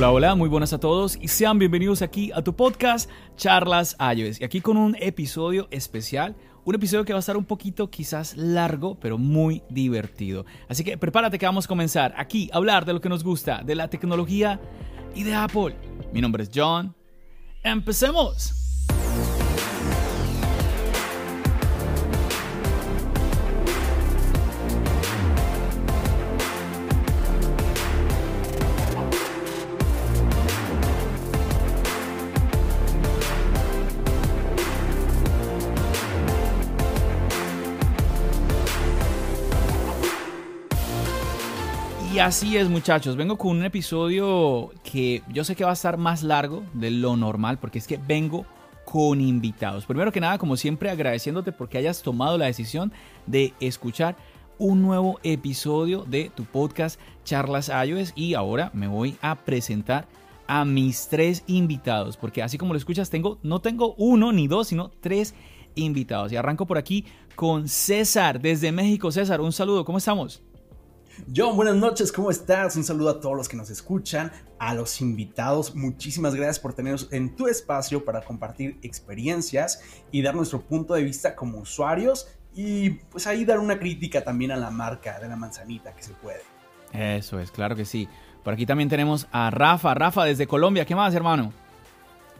Hola, hola, muy buenas a todos y sean bienvenidos aquí a tu podcast Charlas iOS. Y aquí con un episodio especial, un episodio que va a estar un poquito quizás largo, pero muy divertido. Así que prepárate que vamos a comenzar aquí a hablar de lo que nos gusta, de la tecnología y de Apple. Mi nombre es John. ¡Empecemos! Así es muchachos, vengo con un episodio que yo sé que va a estar más largo de lo normal porque es que vengo con invitados. Primero que nada, como siempre, agradeciéndote porque hayas tomado la decisión de escuchar un nuevo episodio de tu podcast Charlas iOS y ahora me voy a presentar a mis tres invitados porque así como lo escuchas tengo no tengo uno ni dos sino tres invitados. Y arranco por aquí con César desde México. César un saludo. Cómo estamos John, buenas noches, ¿cómo estás? Un saludo a todos los que nos escuchan, a los invitados. Muchísimas gracias por tenernos en tu espacio para compartir experiencias y dar nuestro punto de vista como usuarios y pues ahí dar una crítica también a la marca de la manzanita que se puede. Eso es, claro que sí. Por aquí también tenemos a Rafa, Rafa desde Colombia. ¿Qué más, hermano?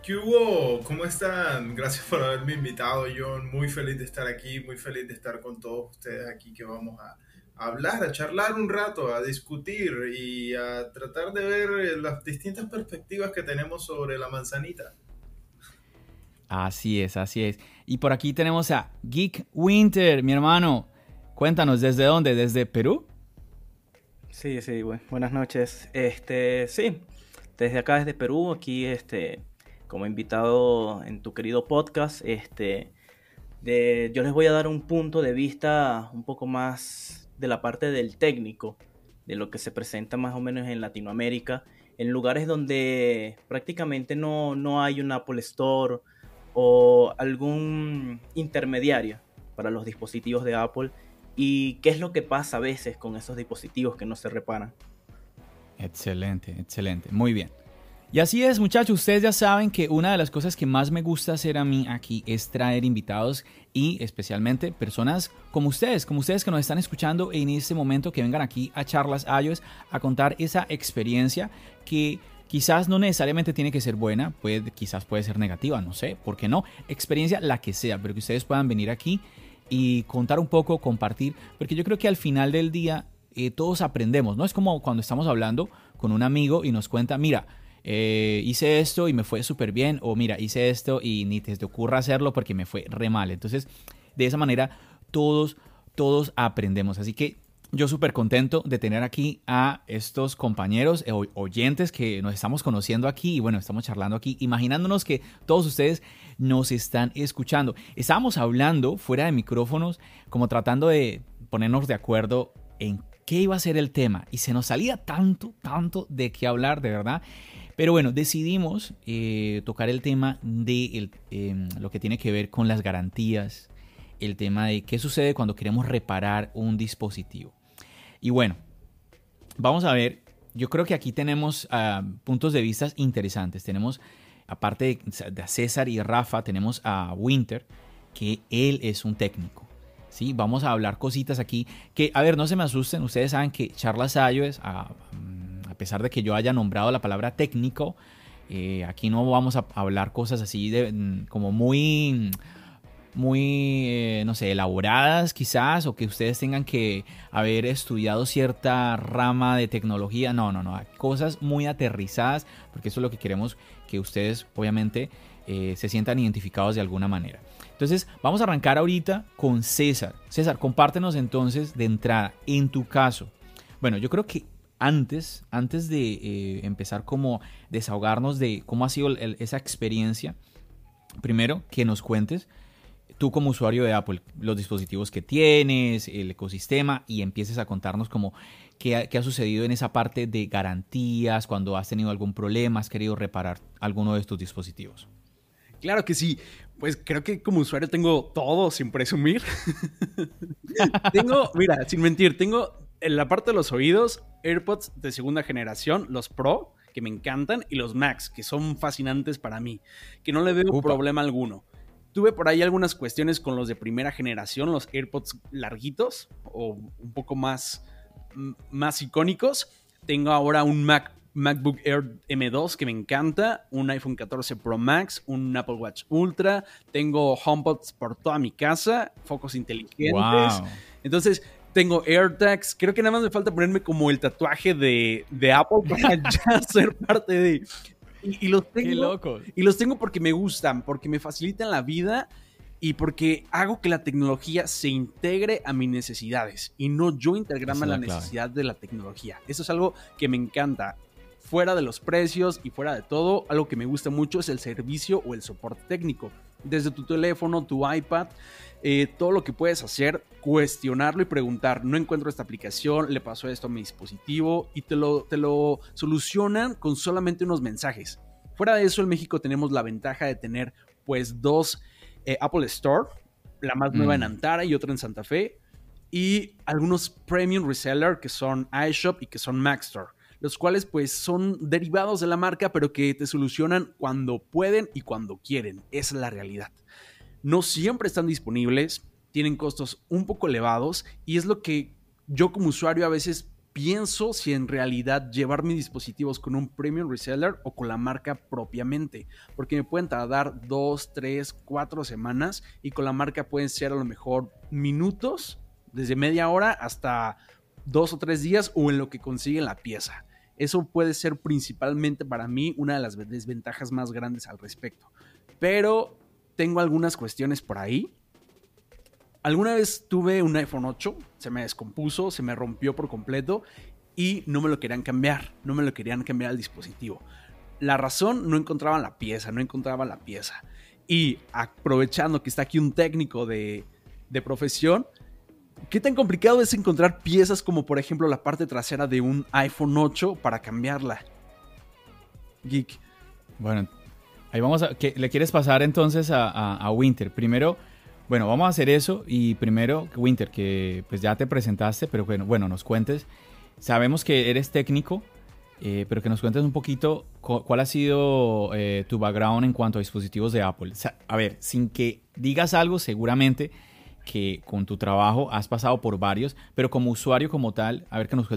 ¿Qué hubo? ¿Cómo están? Gracias por haberme invitado, John. Muy feliz de estar aquí, muy feliz de estar con todos ustedes aquí que vamos a hablar, a charlar un rato, a discutir y a tratar de ver las distintas perspectivas que tenemos sobre la manzanita. Así es, así es. Y por aquí tenemos a Geek Winter, mi hermano. Cuéntanos, ¿desde dónde? ¿Desde Perú? Sí, sí, bueno, buenas noches. Este, sí, desde acá, desde Perú, aquí, este, como invitado en tu querido podcast, este, de, yo les voy a dar un punto de vista un poco más de la parte del técnico, de lo que se presenta más o menos en Latinoamérica, en lugares donde prácticamente no, no hay un Apple Store o algún intermediario para los dispositivos de Apple y qué es lo que pasa a veces con esos dispositivos que no se reparan. Excelente, excelente, muy bien. Y así es, muchachos, ustedes ya saben que una de las cosas que más me gusta hacer a mí aquí es traer invitados y especialmente personas como ustedes, como ustedes que nos están escuchando en este momento, que vengan aquí a charlas iOS a contar esa experiencia que quizás no necesariamente tiene que ser buena, puede, quizás puede ser negativa, no sé, ¿por qué no? Experiencia la que sea, pero que ustedes puedan venir aquí y contar un poco, compartir, porque yo creo que al final del día eh, todos aprendemos, ¿no? Es como cuando estamos hablando con un amigo y nos cuenta, mira, eh, hice esto y me fue súper bien, o mira, hice esto y ni te, te ocurra hacerlo porque me fue re mal. Entonces, de esa manera, todos, todos aprendemos. Así que yo súper contento de tener aquí a estos compañeros eh, oyentes que nos estamos conociendo aquí y bueno, estamos charlando aquí, imaginándonos que todos ustedes nos están escuchando. Estábamos hablando fuera de micrófonos, como tratando de ponernos de acuerdo en qué iba a ser el tema y se nos salía tanto, tanto de qué hablar, de verdad. Pero bueno, decidimos eh, tocar el tema de eh, lo que tiene que ver con las garantías, el tema de qué sucede cuando queremos reparar un dispositivo. Y bueno, vamos a ver, yo creo que aquí tenemos uh, puntos de vista interesantes. Tenemos, aparte de, de César y Rafa, tenemos a Winter, que él es un técnico. ¿sí? Vamos a hablar cositas aquí que, a ver, no se me asusten, ustedes saben que Charlas iOS, a, a pesar de que yo haya nombrado la palabra técnico, eh, aquí no vamos a hablar cosas así de como muy muy, eh, no sé, elaboradas quizás, o que ustedes tengan que haber estudiado cierta rama de tecnología. No, no, no, cosas muy aterrizadas, porque eso es lo que queremos que ustedes, obviamente, eh, se sientan identificados de alguna manera. Entonces, vamos a arrancar ahorita con César. César, compártenos entonces de entrada, en tu caso. Bueno, yo creo que antes, antes de eh, empezar como desahogarnos de cómo ha sido esa experiencia, primero que nos cuentes tú como usuario de Apple, los dispositivos que tienes, el ecosistema y empieces a contarnos como qué ha, sucedido en esa parte de garantías, cuando has tenido algún problema, has querido reparar alguno de tus dispositivos. Claro que sí. Pues creo que como usuario tengo todo sin presumir. tengo, mira, sin mentir, tengo en la parte de los oídos AirPods de segunda generación, los Pro, que me encantan, y los Max, que son fascinantes para mí, que no le veo problema alguno. Tuve por ahí algunas cuestiones con los de primera generación, los AirPods larguitos o un poco más, más icónicos. Tengo ahora un Mac, MacBook Air M2 que me encanta, un iPhone 14 Pro Max, un Apple Watch Ultra, tengo HomePods por toda mi casa, focos inteligentes. Entonces, tengo AirTags. Creo que nada más me falta ponerme como el tatuaje de, de Apple para ya ser parte de. Y, los tengo, Y los tengo porque me gustan, porque me facilitan la vida y porque hago que la tecnología se integre a mis necesidades y no yo integrarme a la, necesidad de la tecnología. Eso es algo que me encanta. Fuera de los precios y fuera de todo, algo que me gusta mucho es el servicio o el soporte técnico. Desde tu teléfono, tu iPad, eh, todo lo que puedes hacer, cuestionarlo y preguntar, no encuentro esta aplicación, le pasó esto a mi dispositivo y te lo, te lo solucionan con solamente unos mensajes. Fuera de eso, en México tenemos la ventaja de tener pues dos eh, Apple Store, la más nueva en mm. Antara y otra en Santa Fe, y algunos premium reseller que son iShop y que son Mac Store los cuales pues son derivados de la marca, pero que te solucionan cuando pueden y cuando quieren. Esa es la realidad no siempre están disponibles, tienen costos un poco elevados y es lo que yo como usuario a veces pienso si en realidad llevar mis dispositivos con un premium reseller o con la marca propiamente, porque me pueden tardar dos, tres, cuatro semanas y con la marca pueden ser a lo mejor minutos, desde media hora hasta dos o tres días o en lo que consiguen la pieza. Eso puede ser principalmente para mí una de las desventajas más grandes al respecto. Pero tengo algunas cuestiones por ahí. Alguna vez tuve un iPhone 8, se me descompuso, se me rompió por completo y no me lo querían cambiar, no me lo querían cambiar al dispositivo. La razón, no encontraban la pieza, no encontraban la pieza. Y aprovechando que está aquí un técnico de, de profesión, ¿qué tan complicado es encontrar piezas como por ejemplo la parte trasera de un iPhone 8 para cambiarla? Geek. Bueno, Ahí vamos a. ¿Le quieres pasar entonces a, Winter? Primero, bueno, vamos a hacer eso y primero, Winter, que pues ya te presentaste, pero bueno, bueno nos cuentes. Sabemos que eres técnico, eh, pero que nos cuentes un poquito cuál ha sido eh, tu background en cuanto a dispositivos de Apple. a ver, sin que digas algo, seguramente que con tu trabajo has pasado por varios, pero como usuario como tal, a ver que nos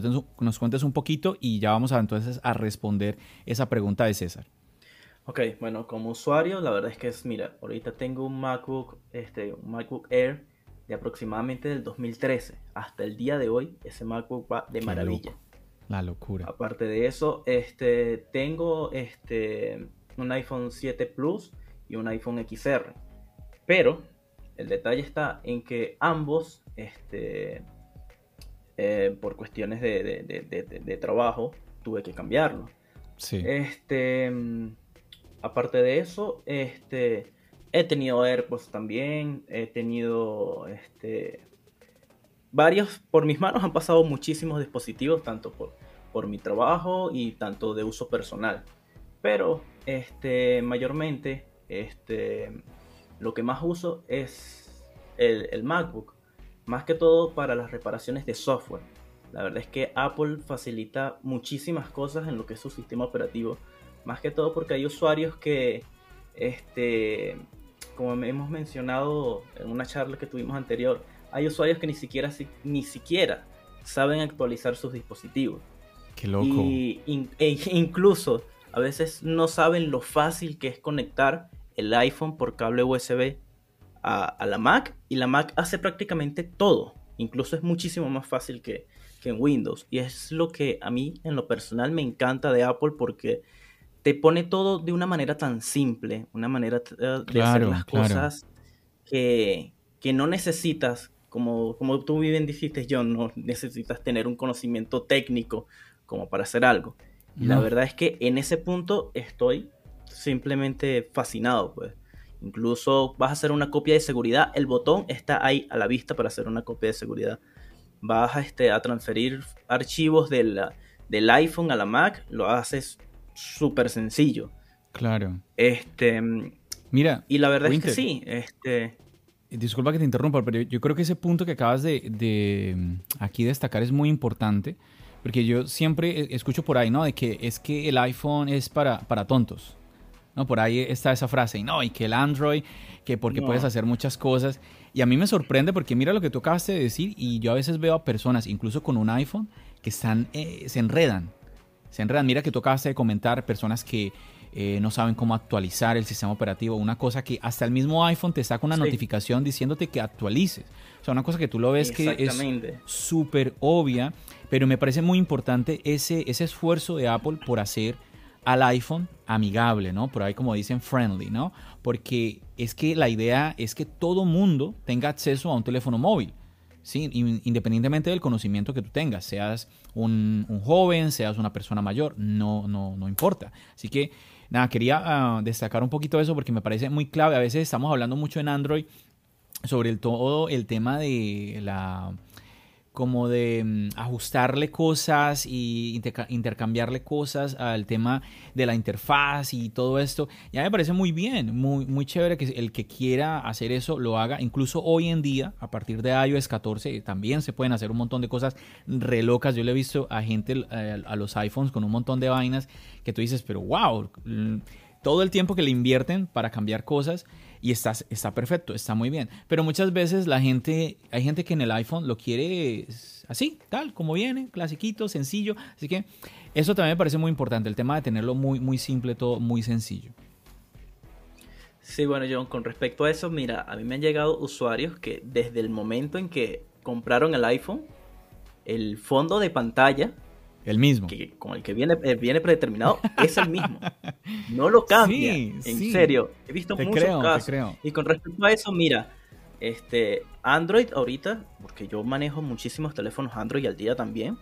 cuentes, un poquito y ya vamos a entonces a responder esa pregunta de César. Ok, bueno, como usuario, la verdad es que es, mira, ahorita tengo un MacBook, este, un MacBook Air de aproximadamente del 2013. Hasta el día de hoy, ese MacBook va de maravilla. La locura. Aparte de eso, este, tengo este, un iPhone 7 Plus y un iPhone XR. Pero el detalle está en que ambos, este, eh, por cuestiones de, de, trabajo, tuve que cambiarlo. Sí. Este aparte de eso, este, he tenido AirPods también, he tenido este, varios, por mis manos han pasado muchísimos dispositivos, tanto por, por mi trabajo y tanto de uso personal. Pero este, mayormente este, lo que más uso es el, el MacBook, más que todo para las reparaciones de software. La verdad es que Apple facilita muchísimas cosas en lo que es su sistema operativo más que todo porque hay usuarios que, este, como hemos mencionado en una charla que tuvimos anterior, hay usuarios que ni siquiera, ni siquiera saben actualizar sus dispositivos. Qué loco. Y e incluso a veces no saben lo fácil que es conectar el iPhone por cable USB a, a, la Mac y la Mac hace prácticamente todo. Incluso es muchísimo más fácil que, que en Windows. Y es lo que a mí en lo personal me encanta de Apple porque te pone todo de una manera tan simple, una manera de hacer las cosas que, que no necesitas, como, como tú bien dijiste, John, no necesitas tener un conocimiento técnico como para hacer algo. Y la verdad es que en ese punto estoy simplemente fascinado, pues. Incluso vas a hacer una copia de seguridad, el botón está ahí a la vista para hacer una copia de seguridad. Vas a, este, a transferir archivos del iPhone a la Mac, lo haces súper sencillo. Claro. Este, Mira. Y la verdad es que sí. Este, Disculpa que te interrumpa, pero yo creo que ese punto que acabas de, de aquí destacar es muy importante. Porque yo siempre escucho por ahí, ¿no? De que es que el iPhone es para, para tontos. ¿no? Por ahí está esa frase, y no, y que el Android, que porque puedes hacer muchas cosas. Y a mí me sorprende porque mira lo que tú acabaste de decir y yo a veces veo a personas, incluso con un iPhone, que están, eh, se enredan. Se enredan. Mira que tú acabaste de comentar personas que eh, no saben cómo actualizar el sistema operativo. Una cosa que hasta el mismo iPhone te saca una notificación diciéndote que actualices. O sea, una cosa que tú lo ves que es súper obvia, pero me parece muy importante ese, ese esfuerzo de Apple por hacer al iPhone amigable, ¿no? Por ahí como dicen friendly, ¿no? Porque es que la idea es que todo mundo tenga acceso a un teléfono móvil, ¿sí? Independientemente del conocimiento que tú tengas, seas un, joven, seas una persona mayor, no, no, no importa. Así que, nada, quería ah, destacar un poquito eso porque me parece muy clave. A veces estamos hablando mucho en Android sobre el, todo el tema de la como de mm, ajustarle cosas y intercambiarle cosas al tema de la interfaz y todo esto. Ya me parece muy bien, muy, muy chévere que el que quiera hacer eso lo haga. Incluso hoy en día, a partir de iOS 14, también se pueden hacer un montón de cosas re locas. Yo le he visto a gente, eh, a los iPhones con un montón de vainas que tú dices, pero wow, todo el tiempo que le invierten para cambiar cosas y está, está perfecto, está muy bien. Pero muchas veces la gente, hay gente que en el iPhone lo quiere así, tal, como viene, clasiquito, sencillo. Así que eso también me parece muy importante, el tema de tenerlo muy, muy simple, todo muy sencillo. Sí, bueno, John, con respecto a eso, mira, a mí me han llegado usuarios que desde el momento en que compraron el iPhone, el fondo de pantalla el mismo. con el que viene, eh, viene predeterminado es el mismo. No lo cambia. en serio. He visto muchos casos. Y con respecto a eso, mira, este Android ahorita, porque yo manejo muchísimos teléfonos Android al día también.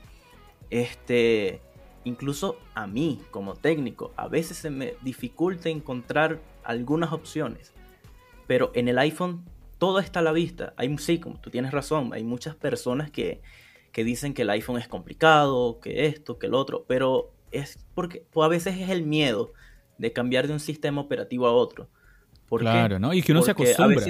Este, incluso a mí como técnico, a veces se me dificulta encontrar algunas opciones. Pero en el iPhone todo está a la vista. Hay sí, como tú tienes razón, hay muchas personas que que dicen que el iPhone es complicado, que esto, que el otro, pero es porque pues, a veces es el miedo de cambiar de un sistema operativo a otro. claro, ¿no? Y que uno se acostumbra.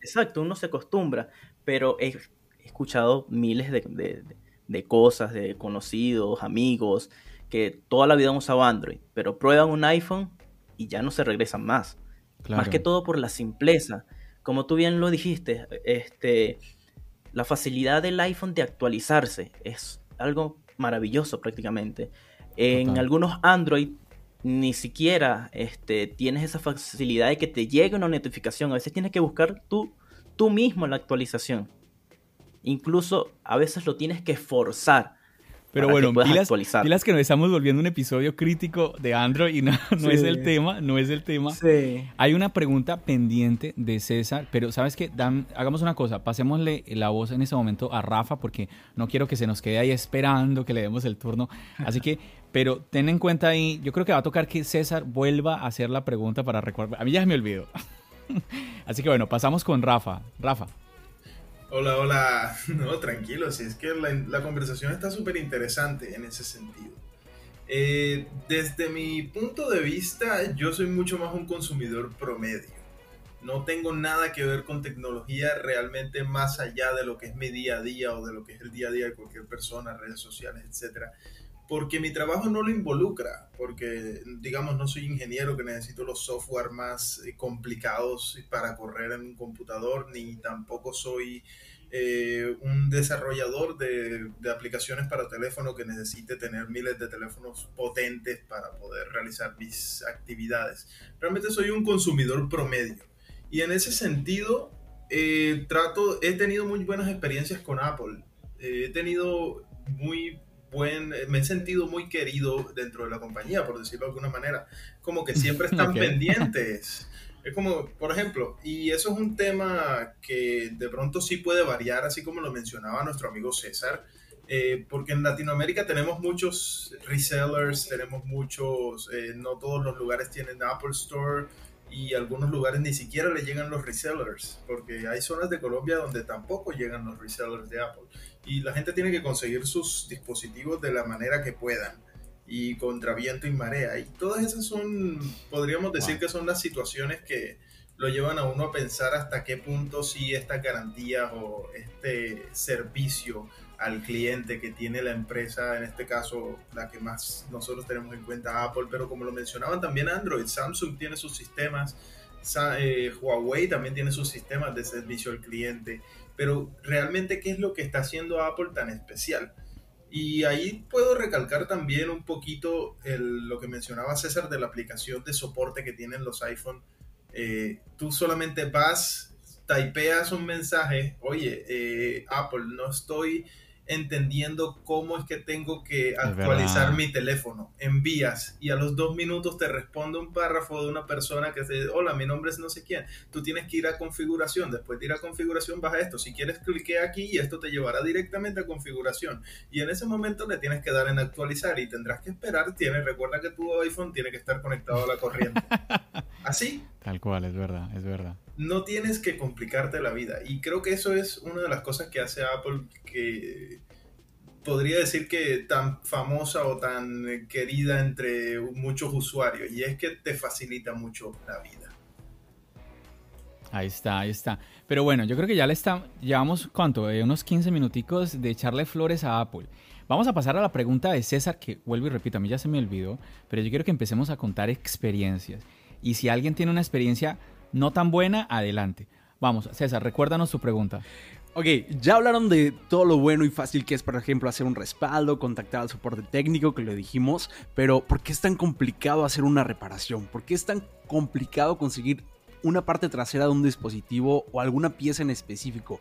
exacto, uno se acostumbra, pero he, escuchado miles de, cosas, de conocidos, amigos, que toda la vida han usado Android, pero prueban un iPhone y ya no se regresan más. Más que todo por la simpleza. Como tú bien lo dijiste, este, la facilidad del iPhone de actualizarse es algo maravilloso prácticamente. En algunos Android ni siquiera este, tienes esa facilidad de que te llegue una notificación. A veces tienes que buscar tú, tú mismo la actualización. Incluso a veces lo tienes que forzar. Pero bueno, pilas, que nos estamos volviendo un episodio crítico de Android y no, es el tema, no es el tema. Sí. Hay una pregunta pendiente de César, pero ¿sabes qué? Dan, hagamos una cosa, pasémosle la voz en ese momento a Rafa porque no quiero que se nos quede ahí esperando que le demos el turno. Así que, pero ten en cuenta ahí, yo creo que va a tocar que César vuelva a hacer la pregunta para recordar. A mí ya me olvidó. Así que bueno, pasamos con Rafa. Rafa. Hola, hola. No, tranquilo, si es que la, conversación está súper interesante en ese sentido. Eh, desde mi punto de vista, yo soy mucho más un consumidor promedio. No tengo nada que ver con tecnología realmente más allá de lo que es mi día a día o de lo que es el día a día de cualquier persona, redes sociales, etcétera porque mi trabajo no lo involucra, porque digamos no soy ingeniero que necesito los software más eh, complicados para correr en un computador, ni tampoco soy eh, un desarrollador de, de, aplicaciones para teléfono que necesite tener miles de teléfonos potentes para poder realizar mis actividades. Realmente soy un consumidor promedio. Y en ese sentido, eh, trato, he tenido muy buenas experiencias con Apple. he tenido muy buen, me he sentido muy querido dentro de la compañía, por decirlo de alguna manera. Como que siempre están pendientes. Es como, por ejemplo, y eso es un tema que de pronto sí puede variar, así como lo mencionaba nuestro amigo César, eh, porque en Latinoamérica tenemos muchos resellers, tenemos muchos, eh, no todos los lugares tienen Apple Store y algunos lugares ni siquiera le llegan los resellers, porque hay zonas de Colombia donde tampoco llegan los resellers de Apple y la gente tiene que conseguir sus dispositivos de la manera que puedan y contra viento y marea. Y todas esas son, podríamos decir que son las situaciones que lo llevan a uno a pensar hasta qué punto si estas garantías o este servicio al cliente que tiene la empresa, en este caso la que más nosotros tenemos en cuenta Apple, pero como lo mencionaban también Android, Samsung tiene sus sistemas, eh, Huawei también tiene sus sistemas de servicio al cliente, pero realmente qué es lo que está haciendo Apple tan especial? Y ahí puedo recalcar también un poquito lo que mencionaba César de la aplicación de soporte que tienen los iPhone. Eh, tú solamente vas, typeas un mensaje, oye, eh, Apple, no estoy entendiendo cómo es que tengo que actualizar mi teléfono. Envías y a los dos minutos te responde un párrafo de una persona que dice, hola, mi nombre es no sé quién. Tú tienes que ir a configuración. Después de ir a configuración, vas a esto. Si quieres, clique aquí y esto te llevará directamente a configuración. Y en ese momento le tienes que dar en actualizar y tendrás que esperar. Tienes, recuerda que tu iPhone tiene que estar conectado a la corriente. Así. Tal cual, es verdad, es verdad no tienes que complicarte la vida. Y creo que eso es una de las cosas que hace Apple que podría decir que tan famosa o tan querida entre muchos usuarios. Y es que te facilita mucho la vida. Ahí está, ahí está. Pero bueno, yo creo que ya le está, llevamos, ¿cuánto? Eh, unos 15 minuticos de echarle flores a Apple. Vamos a pasar a la pregunta de César, que vuelvo y repito, a mí ya se me olvidó, pero yo quiero que empecemos a contar experiencias. Y si alguien tiene una experiencia no tan buena, adelante. Vamos, César, recuérdanos tu pregunta. Ok, ya hablaron de todo lo bueno y fácil que es, por ejemplo, hacer un respaldo, contactar al soporte técnico, que lo dijimos, pero ¿por qué es tan complicado hacer una reparación? ¿Por qué es tan complicado conseguir una parte trasera de un dispositivo o alguna pieza en específico?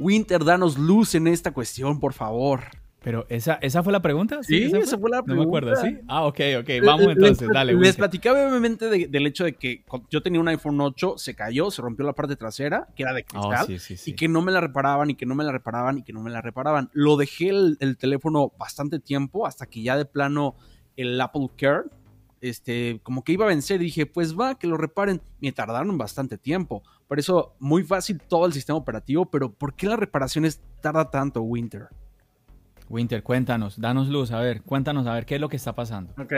Winter, danos luz en esta cuestión, por favor. Pero esa, esa fue la pregunta. Sí, esa fue? la pregunta. No me acuerdo, ¿sí? Ah, ok, ok. Vamos entonces, dale. Les platicaba brevemente del hecho de que yo tenía un iPhone 8, se cayó, se rompió la parte trasera, que era de oh, cristal, y que no me la reparaban, y que no me la reparaban, y que no me la reparaban. Lo dejé el, el teléfono bastante tiempo, hasta que ya de plano el Apple Care, este, como que iba a vencer, y dije, pues va, que lo reparen. Me tardaron bastante tiempo. Por eso, muy fácil todo el sistema operativo, pero ¿por qué las reparaciones tarda tanto, Winter? Winter, cuéntanos, danos luz, a ver, cuéntanos, a ver qué es lo que está pasando. Ok,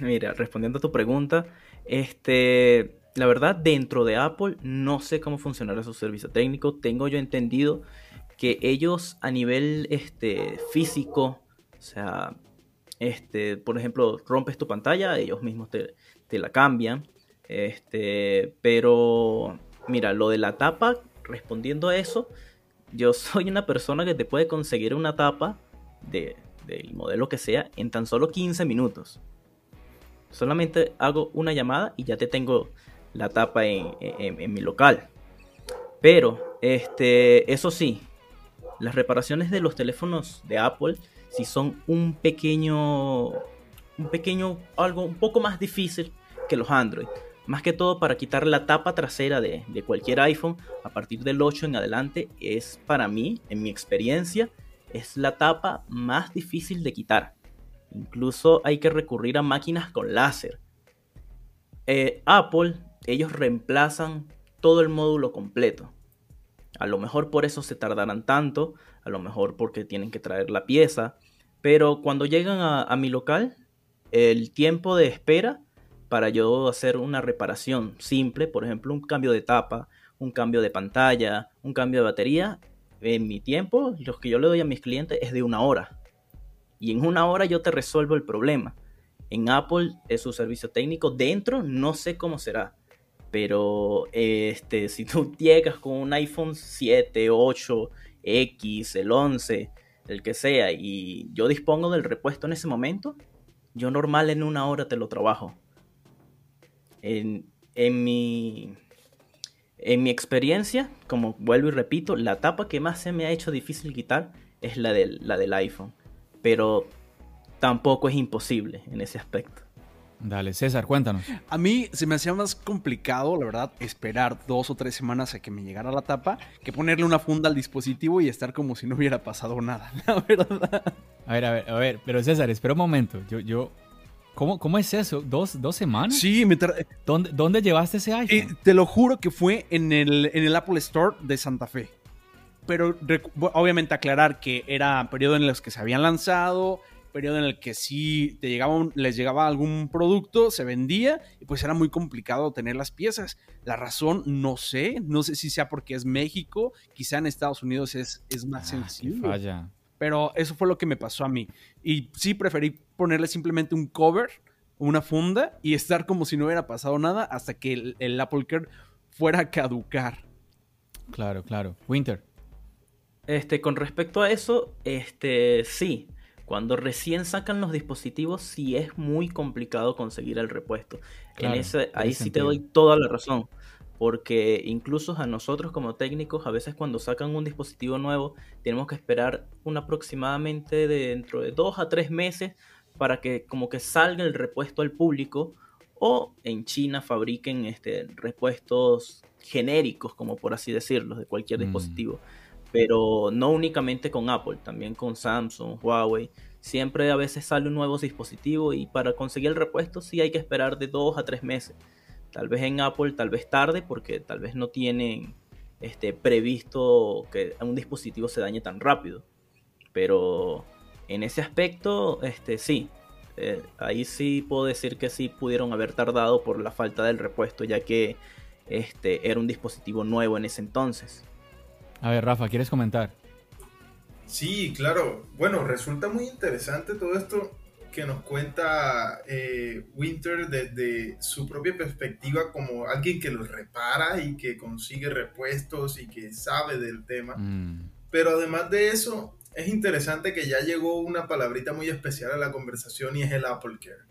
mira, respondiendo a tu pregunta, este, la verdad, dentro de Apple no sé cómo funcionará su servicio técnico. Tengo yo entendido que ellos a nivel este, físico, o sea, este, por ejemplo, rompes tu pantalla, ellos mismos te, te la cambian. Este, pero, mira, lo de la tapa, respondiendo a eso, yo soy una persona que te puede conseguir una tapa del modelo que sea en tan solo 15 minutos. Solamente hago una llamada y ya te tengo la tapa en, mi local. Pero, este, eso sí, las reparaciones de los teléfonos de Apple si son un pequeño, un pequeño, algo un poco más difícil que los Android. Más que todo para quitar la tapa trasera de, de cualquier iPhone a partir del 8 en adelante es para mí, en mi experiencia, es la tapa más difícil de quitar. Incluso hay que recurrir a máquinas con láser. Eh, Apple, ellos reemplazan todo el módulo completo. A lo mejor por eso se tardarán tanto, a lo mejor porque tienen que traer la pieza, pero cuando llegan a, mi local, el tiempo de espera para yo hacer una reparación simple, por ejemplo, un cambio de tapa, un cambio de pantalla, un cambio de batería, en mi tiempo, los que yo le doy a mis clientes es de una hora. Y en una hora yo te resuelvo el problema. En Apple es su servicio técnico. Dentro no sé cómo será. Pero este, si tú llegas con un iPhone 7, 8, X, el 11, el que sea, y yo dispongo del repuesto en ese momento, yo normal en una hora te lo trabajo. En, en mi en mi experiencia, como vuelvo y repito, la tapa que más se me ha hecho difícil quitar es la del, la del iPhone. Pero tampoco es imposible en ese aspecto. Dale, César, cuéntanos. A mí se me hacía más complicado, la verdad, esperar dos o tres semanas a que me llegara la tapa que ponerle una funda al dispositivo y estar como si no hubiera pasado nada, la verdad. A ver, a ver, a ver, pero César, espera un momento. Yo, yo, ¿cómo, cómo es eso? ¿Dos, dos semanas? Sí, me ¿Dónde, ¿Dónde llevaste ese iPhone? Eh, te lo juro que fue en el, en el Apple Store de Santa Fe. Pero obviamente aclarar que era periodo en los que se habían lanzado, periodo en el que sí te llegaba les llegaba algún producto, se vendía y pues era muy complicado tener las piezas. La razón no sé, no sé si sea porque es México, quizá en Estados Unidos es, es más Ah, sencillo. falla. Pero eso fue lo que me pasó a mí. Y sí preferí ponerle simplemente un cover, una funda y estar como si no hubiera pasado nada hasta que el, el Apple Care fuera a caducar. Claro, claro. Winter. Este, con respecto a eso, este, sí. Cuando recién sacan los dispositivos, sí es muy complicado conseguir el repuesto. Claro, en ese, ahí sí te doy toda la razón. Porque incluso a nosotros como técnicos, a veces cuando sacan un dispositivo nuevo, tenemos que esperar un aproximadamente de dentro de dos a tres meses para que como que salga el repuesto al público o en China fabriquen este, repuestos genéricos, como por así decirlo, de cualquier Mm. dispositivo. Pero no únicamente con Apple, también con Samsung, Huawei. Siempre a veces sale un nuevo dispositivo y para conseguir el repuesto sí hay que esperar de dos a tres meses. Tal vez en Apple, tal vez tarde, porque tal vez no tienen este, previsto que un dispositivo se dañe tan rápido. Pero en ese aspecto, este, sí. Eh, ahí sí puedo decir que sí pudieron haber tardado por la falta del repuesto, ya que este, era un dispositivo nuevo en ese entonces. A ver, Rafa, ¿quieres comentar? Sí, claro. Bueno, resulta muy interesante todo esto que nos cuenta eh, Winter desde su propia perspectiva como alguien que los repara y que consigue repuestos y que sabe del tema. Mm, Pero además de eso, es interesante que ya llegó una palabrita muy especial a la conversación y es el Apple Care.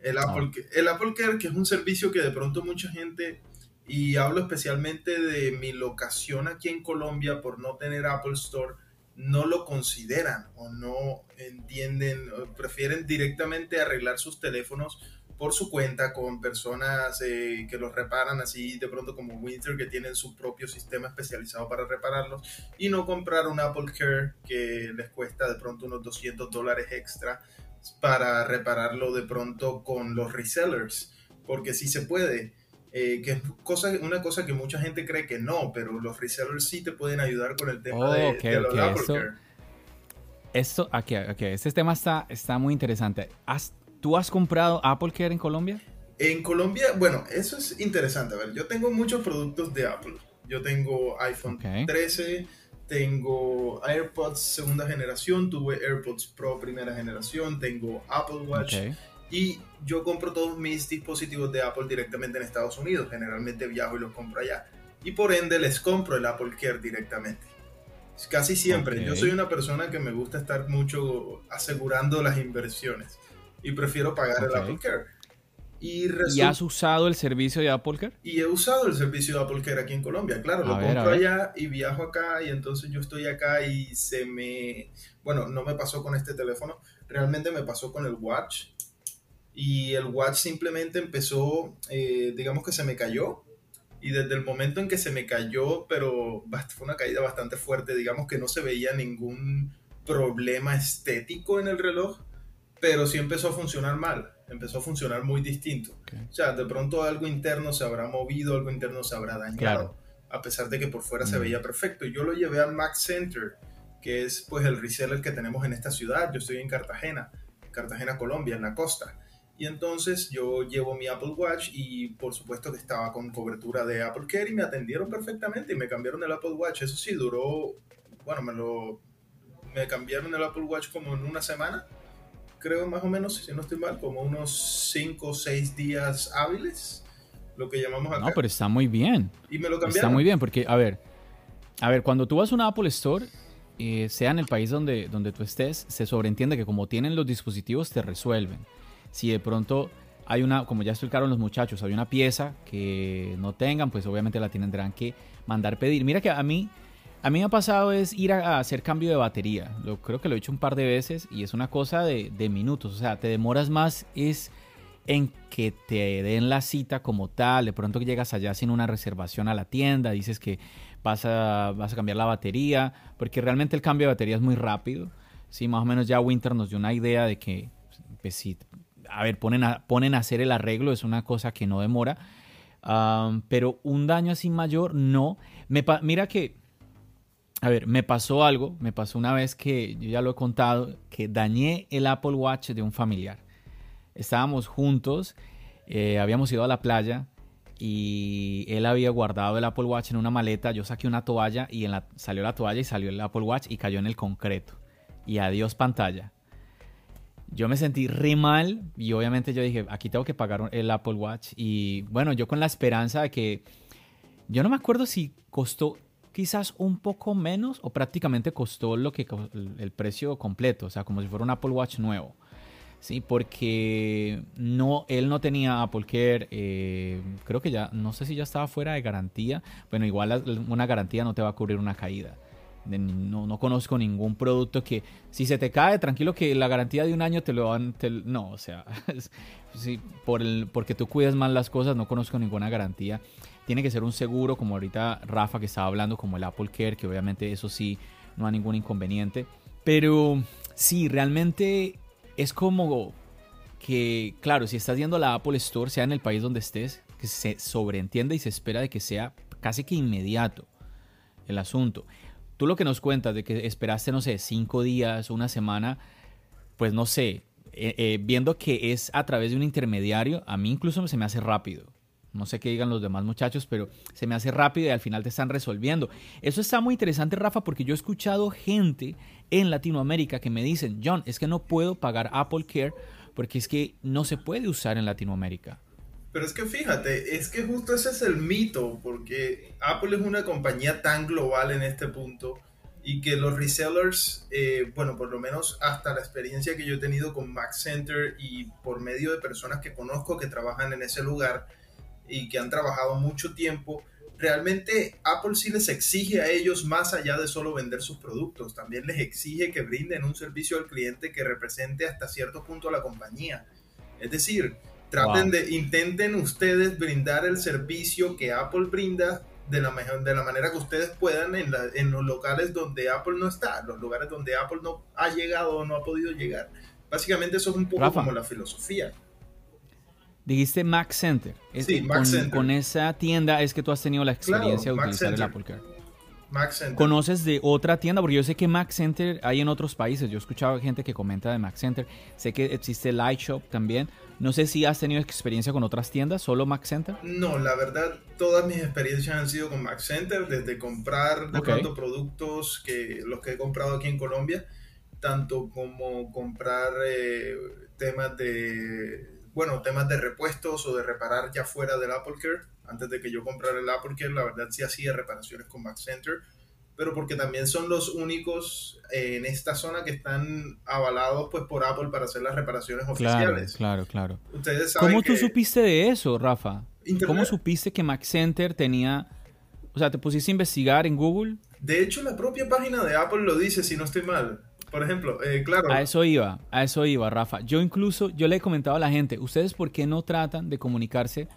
El Apple, Ca- el Apple Care, que es un servicio que de pronto mucha gente, y hablo especialmente de mi locación aquí en Colombia por no tener Apple Store, no lo consideran o no entienden, o prefieren directamente arreglar sus teléfonos por su cuenta con personas eh, que los reparan así de pronto como Winter que tienen su propio sistema especializado para repararlos y no comprar un Apple Care que les cuesta de pronto unos 200 dólares extra para repararlo de pronto con los resellers porque sí se puede eh, que es cosa, una cosa que mucha gente cree que no pero los resellers sí te pueden ayudar con el tema Oh, de, ok, de los ok, Apple Care Esto, aquí, aquí, este tema está, está muy interesante. ¿Has- ¿Tú has comprado Apple Care en Colombia? En Colombia, bueno, eso es interesante. A ver, yo tengo muchos productos de Apple. Yo tengo iPhone Ok. 13, tengo AirPods segunda generación, tuve AirPods Pro primera generación, tengo Apple Watch y yo compro todos mis dispositivos de Apple directamente en Estados Unidos. Generalmente viajo y los compro allá. Y por ende les compro el Apple Care directamente. Casi siempre. Yo soy una persona que me gusta estar mucho asegurando las inversiones y prefiero pagar Ok. el Apple Care. Y ¿Y has usado el servicio de Apple Care? y he usado el servicio de Apple Care aquí en Colombia, claro, lo A ver, a compro ver. allá y viajo acá y entonces yo estoy acá y se me, bueno, no me pasó con este teléfono, realmente me pasó con el Watch y el Watch simplemente empezó, eh, digamos que se me cayó y desde el momento en que se me cayó, pero fue una caída bastante fuerte, digamos que no se veía ningún problema estético en el reloj, pero sí empezó a funcionar mal, empezó a funcionar muy distinto. Ok. O sea, de pronto algo interno se habrá movido, algo interno se habrá dañado, Claro. a pesar de que por fuera se Mm. veía perfecto. Yo lo llevé al Mac Center, que es pues el reseller que tenemos en esta ciudad. Yo estoy en Cartagena, Cartagena, Colombia, en la costa. Y entonces yo llevo mi Apple Watch y por supuesto que estaba con cobertura de Apple Care y me atendieron perfectamente y me cambiaron el Apple Watch. Eso sí, duró, bueno, me lo, me cambiaron el Apple Watch como en una semana, creo más o menos, si no estoy mal, como unos 5 o 6 días hábiles, lo que llamamos acá. No, pero está muy bien. y me lo Está cambiaron. muy bien, porque, a ver, a ver, cuando tú vas a una Apple Store, eh, sea en el país donde, donde tú estés, se sobreentiende que como tienen los dispositivos, te resuelven. Si de pronto hay una, como ya explicaron los muchachos, hay una pieza que no tengan, pues obviamente la tendrán que mandar pedir. Mira que a mí, a mí me ha pasado es ir a, hacer cambio de batería. Lo, creo que lo he hecho un par de veces y es una cosa de, minutos. O sea, te demoras más es en que te den la cita como tal, de pronto llegas allá sin una reservación a la tienda, dices que vas a, vas a cambiar la batería, porque realmente el cambio de batería es muy rápido. Sí, más o menos ya Winter nos dio una idea de que, pues, a ver, ponen a, ponen hacer el arreglo, es una cosa que no demora, pero un daño así mayor, no. Me, mira que, a ver, me pasó algo, me pasó una vez que, yo ya lo he contado, que dañé el Apple Watch de un familiar estábamos juntos, eh, habíamos ido a la playa y él había guardado el Apple Watch en una maleta, yo saqué una toalla y en la, salió la toalla y salió el Apple Watch y cayó en el concreto. Y adiós pantalla. Yo me sentí re mal y obviamente yo dije, aquí tengo que pagar el Apple Watch. Y bueno, yo con la esperanza de que, yo no me acuerdo si costó quizás un poco menos o prácticamente costó lo que el precio completo, o sea, como si fuera un Apple Watch nuevo. Sí, porque no, él no tenía Apple Care, eh, creo que ya, no sé si ya estaba fuera de garantía. Bueno, igual una garantía no te va a cubrir una caída. No, no, conozco ningún producto que si se te cae, tranquilo que la garantía de un año te lo van... no, o sea, sí, por el, porque tú cuidas mal las cosas, no conozco ninguna garantía. Tiene que ser un seguro, como ahorita Rafa que estaba hablando, como el Apple Care, que obviamente eso sí, no hay ningún inconveniente. Pero sí, realmente es como que, claro, si estás yendo a la Apple Store, sea en el país donde estés, que se sobreentiende y se espera de que sea casi que inmediato el asunto. Tú lo que nos cuentas de que esperaste, no sé, cinco días, una semana, pues no sé, eh, eh, viendo que es a través de un intermediario, a mí incluso se me hace rápido. No sé qué digan los demás muchachos, pero se me hace rápido y al final te están resolviendo. Eso está muy interesante, Rafa, porque yo he escuchado gente en Latinoamérica que me dicen, John, es que no puedo pagar Apple Care porque es que no se puede usar en Latinoamérica. Pero es que fíjate, es que justo ese es el mito, porque Apple es una compañía tan global en este punto y que los resellers, eh, bueno, por lo menos hasta la experiencia que yo he tenido con Mac Center y por medio de personas que conozco que trabajan en ese lugar y que han trabajado mucho tiempo, realmente Apple sí les exige a ellos más allá de solo vender sus productos, también les exige que brinden un servicio al cliente que represente hasta cierto punto a la compañía. Es decir, traten de, intenten ustedes brindar el servicio que Apple brinda de la, de la manera que ustedes puedan en, en los locales donde Apple no está, los lugares donde Apple no ha llegado o no ha podido llegar. Básicamente eso es un poco como la filosofía. Dijiste Mac Center. sí, Mac con, Center. Con esa tienda es que tú has tenido la experiencia de utilizar el Apple Care. Mac Center. ¿Conoces de otra tienda? Porque yo sé que Mac Center hay en otros países. Yo he escuchado gente que comenta de Mac Center. Sé que existe Light Shop también. No sé si has tenido experiencia con otras tiendas, solo Mac Center. No, la verdad, todas mis experiencias han sido con Mac Center, desde comprar de pronto productos que los que he comprado aquí en Colombia, tanto como comprar eh, temas de bueno, temas de repuestos o de reparar ya fuera del Apple Care. Antes de que yo comprara el Apple Care, la verdad sí hacía reparaciones con Mac Center, pero porque también son los únicos eh, en esta zona que están avalados pues por Apple para hacer las reparaciones oficiales. Claro, claro, Ustedes ¿Cómo tú supiste de eso, Rafa? ¿Cómo supiste que Mac Center tenía... O sea, ¿te pusiste a investigar en Google? De hecho, la propia página de Apple lo dice, si no estoy mal. Por ejemplo, eh, claro. A eso iba, a eso iba, Rafa. Yo incluso, yo le he comentado a la gente, ¿ustedes por qué no tratan de comunicarse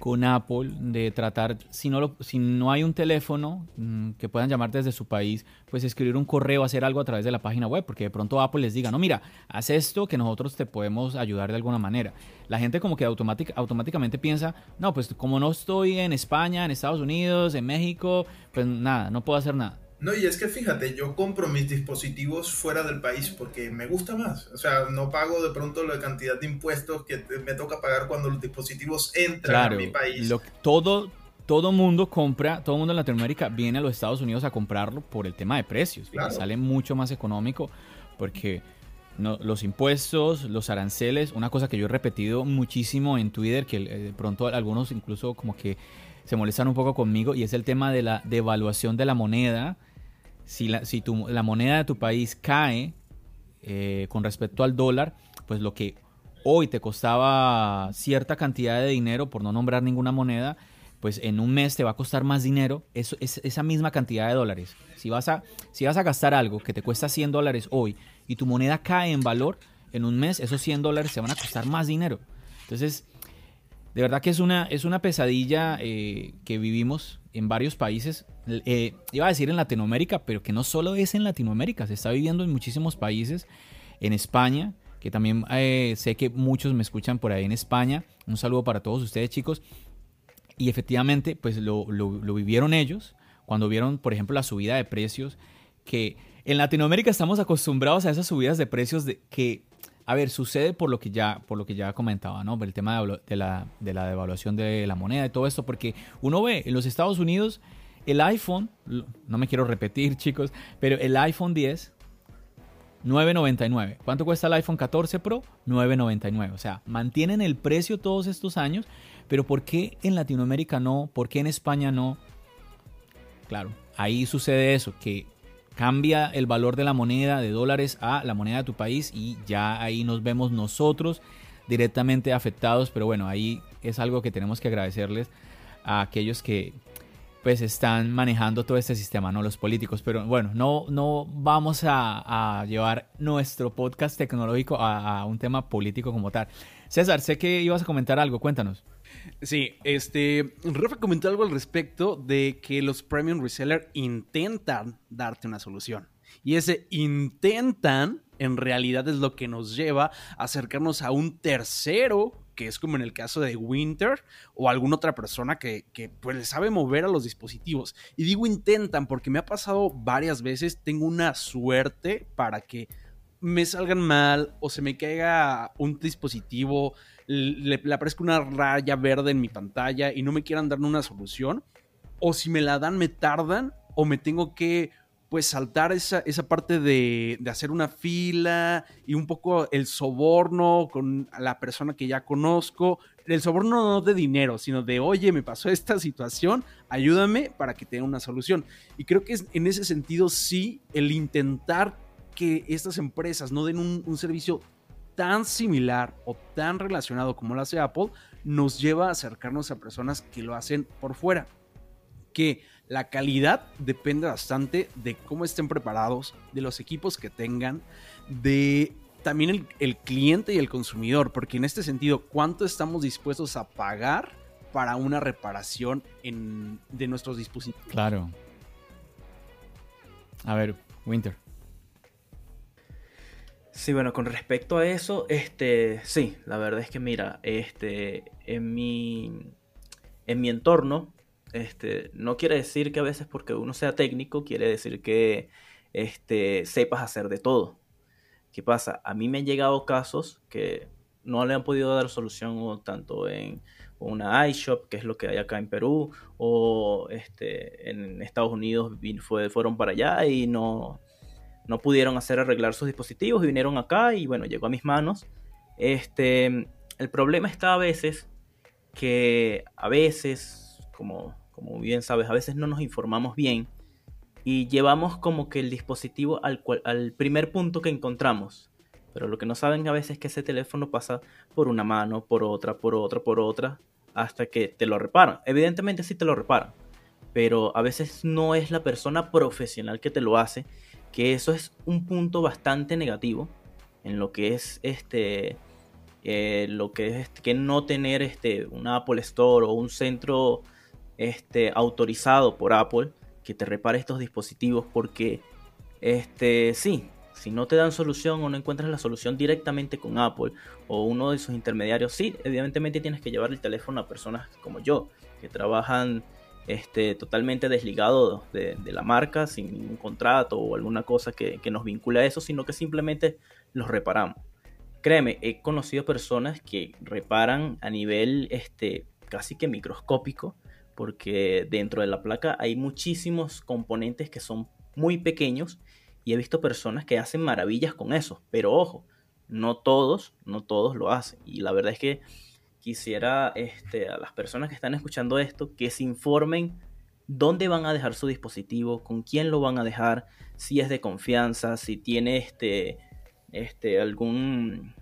con Apple, de tratar, si no, si no hay un teléfono mm, que puedan llamar desde su país, pues escribir un correo, hacer algo a través de la página web, porque de pronto Apple les diga, no, mira, haz esto que nosotros te podemos ayudar de alguna manera. La gente como que automáticamente piensa, no, pues como no estoy en España, en Estados Unidos, en México, pues nada, no puedo hacer nada. No, y es que fíjate, yo compro mis dispositivos fuera del país porque me gusta más. O sea, no pago de pronto la cantidad de impuestos que me toca pagar cuando los dispositivos entran a mi país. Lo, todo, todo mundo compra, todo mundo en Latinoamérica viene a los Estados Unidos a comprarlo por el tema de precios. Sale mucho más económico porque los impuestos, los aranceles, una cosa que yo he repetido muchísimo en Twitter, que eh, de pronto algunos incluso como que se molestan un poco conmigo, y es el tema de la devaluación de la moneda si la, si tu, la moneda de tu país cae eh, con respecto al dólar, pues lo que hoy te costaba cierta cantidad de dinero, por no nombrar ninguna moneda, pues en un mes te va a costar más dinero, eso, es, esa misma cantidad de dólares. Si vas, a, si vas a gastar algo que te cuesta 100 dólares hoy y tu moneda cae en valor, en un mes esos 100 dólares se van a costar más dinero. Entonces, de verdad que es una, es una pesadilla eh, que vivimos en varios países. Eh, iba a decir en Latinoamérica, pero que no solo es en Latinoamérica, se está viviendo en muchísimos países. En España, que también eh, sé que muchos me escuchan por ahí en España. Un saludo para todos ustedes, chicos. Y efectivamente, pues lo, lo vivieron ellos cuando vieron, por ejemplo, la subida de precios, que en Latinoamérica estamos acostumbrados a esas subidas de precios de, que a ver, sucede por lo que ya, por lo que ya comentaba, ¿no? El tema de, la, devaluación de la moneda y todo esto, porque uno ve en los Estados Unidos el iPhone, no me quiero repetir, chicos, pero el iPhone 10 9.99. ¿Cuánto cuesta el iPhone 14 Pro? 9.99. O sea, mantienen el precio todos estos años, pero ¿por qué en Latinoamérica no? ¿Por qué en España no? Claro, ahí sucede eso, que cambia el valor de la moneda de dólares a la moneda de tu país y ya ahí nos vemos nosotros directamente afectados, pero bueno, ahí es algo que tenemos que agradecerles a aquellos que pues están manejando todo este sistema, ¿no? Los políticos, pero bueno, no, no vamos a, llevar nuestro podcast tecnológico a, a un tema político como tal. César, sé que ibas a comentar algo, cuéntanos. Sí, este, Rafa comentó algo al respecto de que los premium reseller intentan darte una solución. Y ese intentan, en realidad es lo que nos lleva a acercarnos a un tercero, que es como en el caso de Winter, o alguna otra persona que, que pues sabe mover a los dispositivos. Y digo intentan porque me ha pasado varias veces, tengo una suerte para que me salgan mal o se me caiga un dispositivo le, le una raya verde en mi pantalla y no me quieran dar una solución, o si me la dan me tardan o me tengo que pues saltar esa, esa parte de, de, hacer una fila y un poco el soborno con la persona que ya conozco. El soborno no de dinero, sino de, oye, me pasó esta situación, ayúdame para que tenga una solución. Y creo que en ese sentido sí, el intentar que estas empresas no den un, servicio tan similar o tan relacionado como lo hace Apple, nos lleva a acercarnos a personas que lo hacen por fuera. Que la calidad depende bastante de cómo estén preparados, de los equipos que tengan, de también el, cliente y el consumidor, porque en este sentido, ¿cuánto estamos dispuestos a pagar para una reparación de nuestros dispositivos? Claro. A ver, Winter. Sí, bueno, con respecto a eso, este, sí, la verdad es que mira, este, en mi, en mi entorno, este, no quiere decir que a veces porque uno sea técnico, quiere decir que, este, sepas hacer de todo. ¿Qué pasa? A mí me han llegado casos que no le han podido dar solución tanto en una iShop, que es lo que hay acá en Perú, o este, en Estados Unidos fueron para allá y no, no pudieron hacer arreglar sus dispositivos y vinieron acá y bueno, llegó a mis manos. Este, el problema está a veces que a veces, como, como bien sabes, a veces no nos informamos bien y llevamos como que el dispositivo al, al primer punto que encontramos. Pero lo que no saben a veces es que ese teléfono pasa por una mano, por otra, por otra, por otra, hasta que te lo reparan. Evidentemente sí te lo reparan, pero a veces no es la persona profesional que te lo hace que eso es un punto bastante negativo en lo que es este eh, lo que es este, que no tener este un Apple Store o un centro este autorizado por Apple que te repare estos dispositivos porque este sí si no te dan solución o no encuentras la solución directamente con Apple o uno de sus intermediarios sí evidentemente tienes que llevar el teléfono a personas como yo que trabajan este, totalmente desligado de, la marca, sin ningún contrato o alguna cosa que, nos vincule a eso, sino que simplemente los reparamos. Créeme, he conocido personas que reparan a nivel este, casi que microscópico, porque dentro de la placa hay muchísimos componentes que son muy pequeños y he visto personas que hacen maravillas con eso, pero ojo, no todos, no todos lo hacen. Y la verdad es que quisiera este, a las personas que están escuchando esto que se informen dónde van a dejar su dispositivo, con quién lo van a dejar, si es de confianza, si tiene este, este, algún,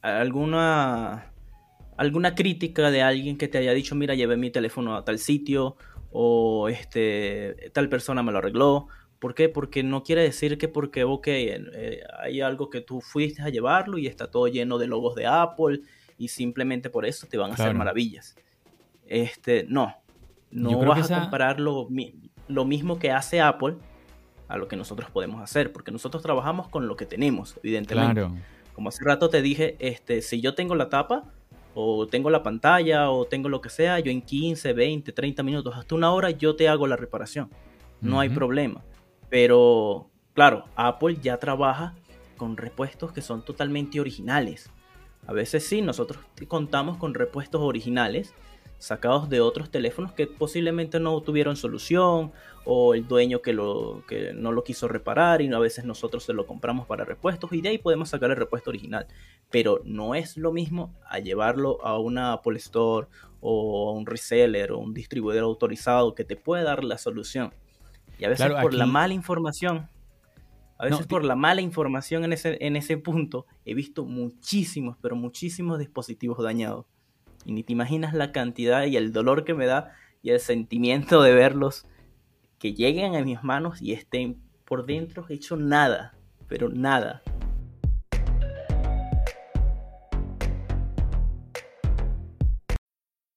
alguna, alguna crítica de alguien que te haya dicho, mira, llevé mi teléfono a tal sitio o este, tal persona me lo arregló. ¿Por qué? Porque no quiere decir que porque, ok, eh, hay algo que tú fuiste a llevarlo y está todo lleno de logos de Apple y simplemente por eso te van a hacer maravillas. Este, no, no vas a comparar lo, lo mismo que hace Apple a lo que nosotros podemos hacer, porque nosotros trabajamos con lo que tenemos, evidentemente. Como hace rato te dije, este, si yo tengo la tapa, o tengo la pantalla, o tengo lo que sea, yo en 15, 20, 30 minutos, hasta una hora, yo te hago la reparación. No hay problema. Pero, claro, Apple ya trabaja con repuestos que son totalmente originales. A veces sí, nosotros contamos con repuestos originales sacados de otros teléfonos que posiblemente no tuvieron solución o el dueño que, lo, que no lo quiso reparar y a veces nosotros se lo compramos para repuestos y de ahí podemos sacar el repuesto original. Pero no es lo mismo a llevarlo a una Apple Store o a un reseller o un distribuidor autorizado que te puede dar la solución. Y a veces por la mala información, a veces por la mala información en ese, en ese punto, he visto muchísimos, pero muchísimos dispositivos dañados. Y ni te imaginas la cantidad y el dolor que me da y el sentimiento de verlos que lleguen a mis manos y estén por dentro hecho nada, pero nada.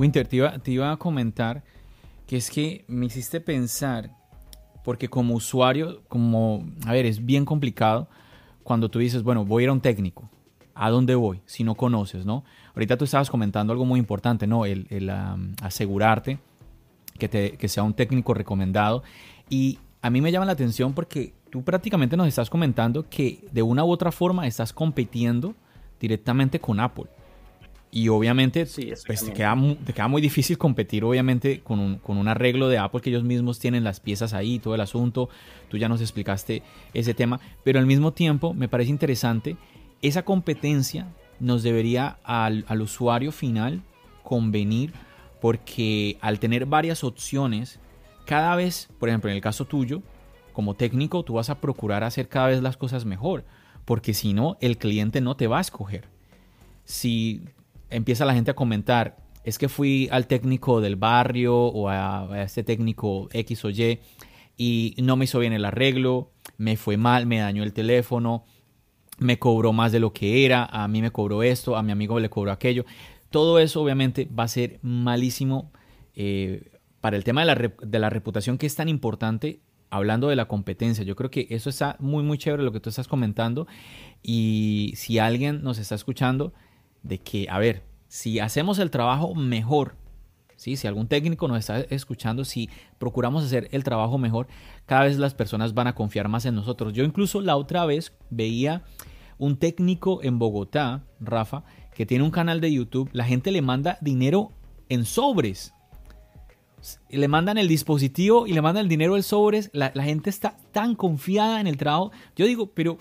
Winter, te iba, te iba a comentar que es que me hiciste pensar, porque como usuario, como, a ver, es bien complicado cuando tú dices, bueno, voy a ir a un técnico. ¿A dónde voy? Si no conoces, ¿no? Ahorita tú estabas comentando algo muy importante, ¿no? El, el um, asegurarte que, te, que sea un técnico recomendado. Y a mí me llama la atención porque tú prácticamente nos estás comentando que de una u otra forma estás compitiendo directamente con Apple. Y obviamente pues, te, queda, te, queda, muy difícil competir, obviamente, con un, con un, arreglo de Apple que ellos mismos tienen las piezas ahí, todo el asunto. Tú ya nos explicaste ese tema. Pero al mismo tiempo me parece interesante, esa competencia nos debería al, al usuario final convenir porque al tener varias opciones, cada vez, por ejemplo, en el caso tuyo, como técnico, tú vas a procurar hacer cada vez las cosas mejor, porque si no, el cliente no te va a escoger. Si empieza la gente a comentar, es que fui al técnico del barrio o a, este técnico X o Y y no me hizo bien el arreglo, me fue mal, me dañó el teléfono, me cobró más de lo que era, a mí me cobró esto, a mi amigo le cobró aquello. Todo eso obviamente va a ser malísimo eh, para el tema de la, de la reputación que es tan importante hablando de la competencia. Yo creo que eso está muy, muy chévere lo que tú estás comentando. Y si alguien nos está escuchando, de que, a ver, si hacemos el trabajo mejor, ¿sí? si algún técnico nos está escuchando, si procuramos hacer el trabajo mejor, cada vez las personas van a confiar más en nosotros. Yo incluso la otra vez veía un técnico en Bogotá, Rafa, que tiene un canal de YouTube, la gente le manda dinero en sobres. Le mandan el dispositivo y le mandan el dinero en sobres. La, la gente está tan confiada en el trabajo. Yo digo, pero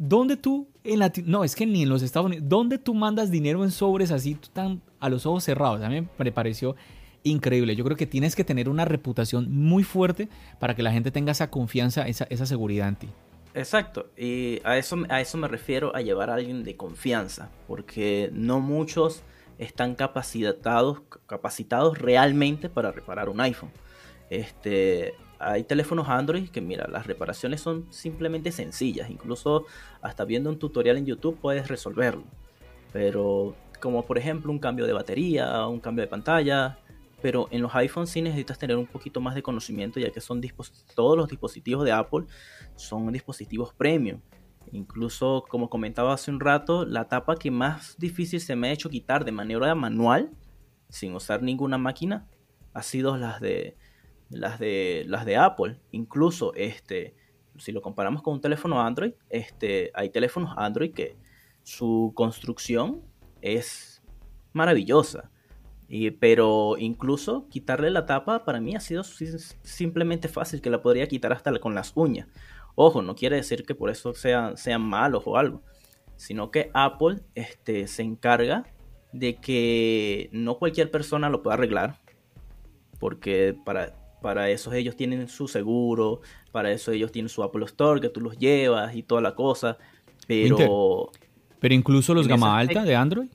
¿dónde tú en no, es que ni en los Estados Unidos, ¿dónde tú mandas dinero en sobres así tan a los ojos cerrados? A mí me pareció increíble. Yo creo que tienes que tener una reputación muy fuerte para que la gente tenga esa confianza, esa, esa seguridad en ti. Exacto, y a eso, a eso me refiero a llevar a alguien de confianza, porque no muchos están capacitados, capacitados realmente para reparar un iPhone. Este, hay teléfonos Android que, mira, las reparaciones son simplemente sencillas. Incluso hasta viendo un tutorial en YouTube puedes resolverlo. Pero como por ejemplo un cambio de batería, un cambio de pantalla, pero en los iPhones sí necesitas tener un poquito más de conocimiento, ya que son todos los dispositivos de Apple son dispositivos premium. Incluso, como comentaba hace un rato, la tapa que más difícil se me ha hecho quitar de manera manual, sin usar ninguna máquina, ha sido las de las de las de Apple. Incluso, este, si lo comparamos con un teléfono Android, este, hay teléfonos Android que su construcción es maravillosa. Y, pero incluso quitarle la tapa para mí ha sido simplemente fácil, que la podría quitar hasta con las uñas. Ojo, no quiere decir que por eso sean, sean malos o algo, sino que Apple este, se encarga de que no cualquier persona lo pueda arreglar, porque para, para eso ellos tienen su seguro, para eso ellos tienen su Apple Store, que tú los llevas y toda la cosa, pero... Pero incluso los gama alta de Android.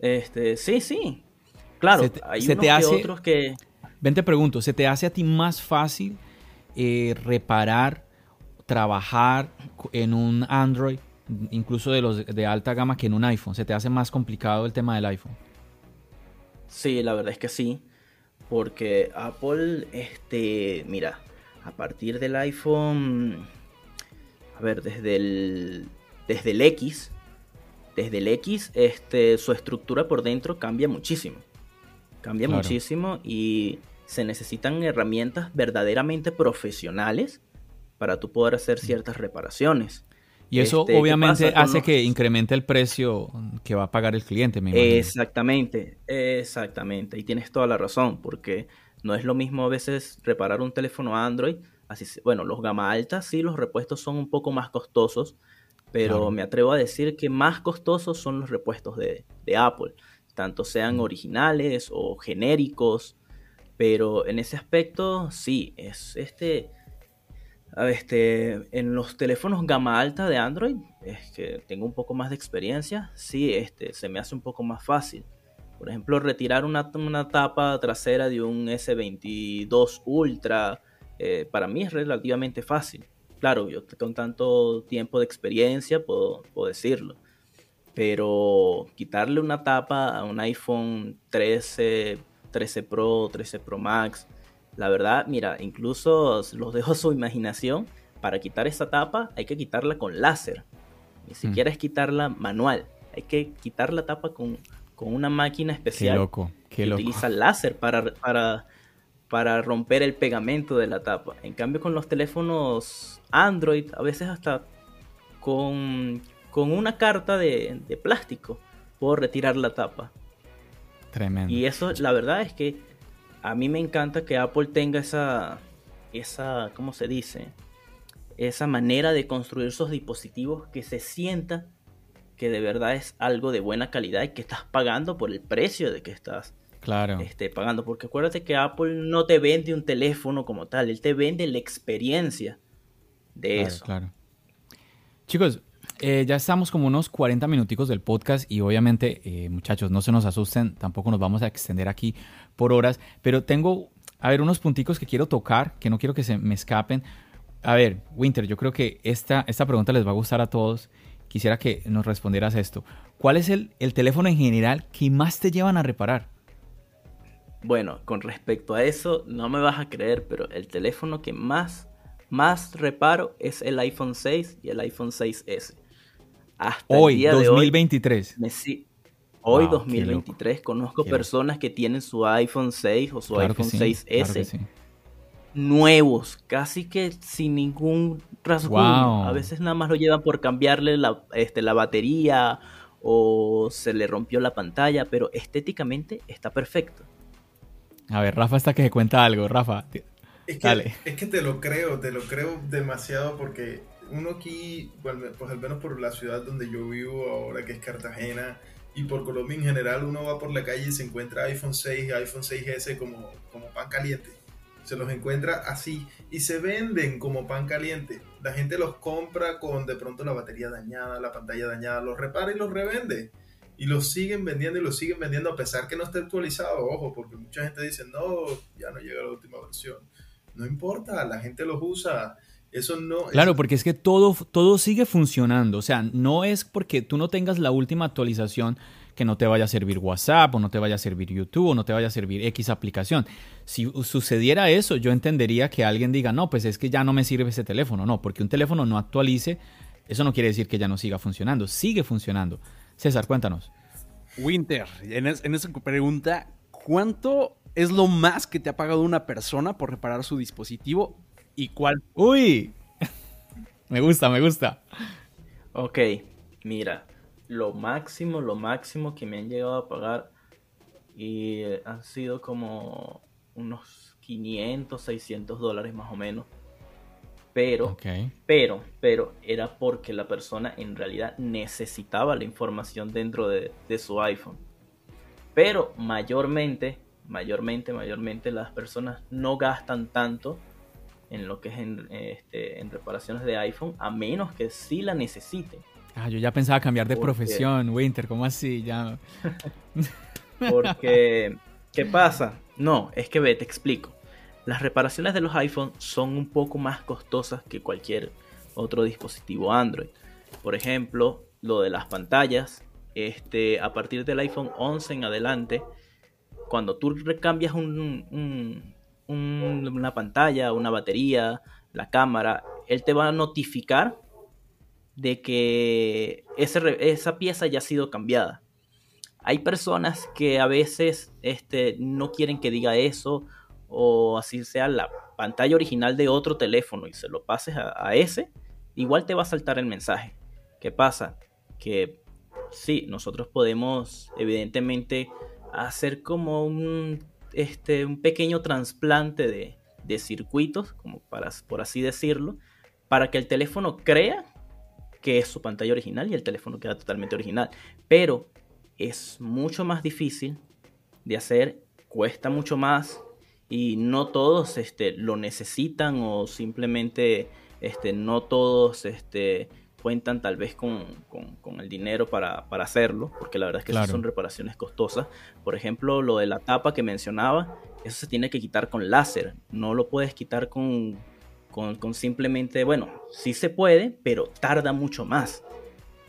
Este, sí, sí. Claro, hay unos te hace, otros que. Ven, te pregunto, ¿se te hace a ti más fácil eh, reparar, trabajar en un Android, incluso de los de alta gama, que en un iPhone? ¿Se te hace más complicado el tema del iPhone? Sí, la verdad es que sí. Porque Apple, este, mira, a partir del iPhone, a ver, desde el, desde el X, desde el X, este, su estructura por dentro cambia muchísimo. Cambia muchísimo y se necesitan herramientas verdaderamente profesionales para tú poder hacer ciertas reparaciones. Y eso este, obviamente hace que incremente el precio que va a pagar el cliente, me Exactamente, exactamente. Y tienes toda la razón, porque no es lo mismo a veces reparar un teléfono Android. Así, bueno, los gama altas sí, los repuestos son un poco más costosos, pero me atrevo a decir que más costosos son los repuestos de, Apple, tanto sean originales o genéricos, pero en ese aspecto sí, es este, este, en los teléfonos gama alta de Android, es que tengo un poco más de experiencia, sí, este, se me hace un poco más fácil. Por ejemplo, retirar una, tapa trasera de un S22 Ultra, eh, para mí es relativamente fácil claro, yo con tanto tiempo de experiencia puedo, decirlo. Pero quitarle una tapa a un iPhone 13, 13 Pro, 13 Pro Max, la verdad, mira, incluso los dejo a su imaginación. Para quitar esa tapa hay que quitarla con láser. Ni siquiera mm. es quitarla manual. Hay que quitar la tapa con, una máquina especial. Qué loco, qué que utiliza láser para, para, para romper el pegamento de la tapa. En cambio, con los teléfonos Android, a veces hasta con, una carta de, plástico, puedo retirar la tapa. Tremendo. Y eso, la verdad es que a mí me encanta que Apple tenga esa, esa, ¿cómo se dice? Esa manera de construir sus dispositivos que se sienta que de verdad es algo de buena calidad y que estás pagando por el precio de que estás claro. este, pagando. Porque acuérdate que Apple no te vende un teléfono como tal, él te vende la experiencia de eso. Claro. Chicos, eh, ya estamos como unos 40 minuticos del podcast y obviamente, eh, muchachos, no se nos asusten, tampoco nos vamos a extender aquí por horas, pero tengo, a ver, unos punticos que quiero tocar, que no quiero que se me escapen. A ver, Winter, yo creo que esta, esta pregunta les va a gustar a todos. Quisiera que nos respondieras esto. ¿Cuál es el, el teléfono en general que más te llevan a reparar? Bueno, con respecto a eso, no me vas a creer, pero el teléfono que más más reparo es el iPhone 6 y el iPhone 6S. Hasta hoy, el día 2023. De hoy, hoy 2023, conozco personas que tienen su iPhone 6 o su iPhone 6S nuevos, casi que sin ningún rasguño. A veces nada más lo llevan por cambiarle la, este, la batería o se le rompió la pantalla, pero estéticamente está perfecto. A ver, Rafa está que se cuenta algo. Rafa, es que, es que te lo creo, te lo creo demasiado porque uno aquí, pues al menos por la ciudad donde yo vivo ahora, que es Cartagena, y por Colombia en general, uno va por la calle y se encuentra iPhone 6 y iPhone 6S como, como pan caliente. Se los encuentra así y se venden como pan caliente. La gente los compra con de pronto la batería dañada, la pantalla dañada, los repara y los revende. Y los siguen vendiendo y los siguen vendiendo a pesar que no esté actualizado. Ojo, porque mucha gente dice, no, ya no llega la última versión no importa, la gente los usa. Eso no. Claro, porque es que todo, todo sigue funcionando. O sea, no es porque tú no tengas la última actualización que no te vaya a servir WhatsApp o no te vaya a servir YouTube o no te vaya a servir X aplicación. Si sucediera eso, yo entendería que alguien diga, no, pues es que ya no me sirve ese teléfono. No, porque un teléfono no actualice, eso no quiere decir que ya no siga funcionando, sigue funcionando. César, cuéntanos. Winter, en, en esa pregunta, ¿cuánto es lo más que te ha pagado una persona por reparar su dispositivo y cuál? Uy, me gusta, me gusta. Ok, mira, lo máximo, lo máximo que me han llegado a pagar y han sido como unos 500, 600 dólares más o menos. Pero, pero, pero era porque la persona en realidad necesitaba la información dentro de, de su iPhone. Pero mayormente, mayormente, mayormente las personas no gastan tanto en lo que es en, este, en reparaciones de iPhone, a menos que sí la necesiten. Ah, yo ya pensaba cambiar de profesión, Winter, ¿cómo así? Ya. Porque, ¿qué pasa? No, es que ve, te explico. Las reparaciones de los iPhones son un poco más costosas que cualquier otro dispositivo Android. Por ejemplo, lo de las pantallas, este, a partir del iPhone 11 en adelante, cuando tú recambias un, una pantalla, una batería, la cámara, él te va a notificar de que esa pieza ya ha sido cambiada. Hay personas que a veces este, no quieren que diga eso o así sea la pantalla original de otro teléfono y se lo pases a, ese, igual te va a saltar el mensaje. ¿Qué pasa? Que sí, nosotros podemos evidentemente hacer como un este, un pequeño trasplante de, circuitos, como para, por así decirlo, para que el teléfono crea que es su pantalla original y el teléfono queda totalmente original. Pero es mucho más difícil de hacer, cuesta mucho más y no todos este, lo necesitan o simplemente este, no todos este, cuentan tal vez con, el dinero para, hacerlo, porque la verdad es que son reparaciones costosas. Por ejemplo, lo de la tapa que mencionaba, eso se tiene que quitar con láser, no lo puedes quitar con, con, simplemente, bueno, sí se puede, pero tarda mucho más.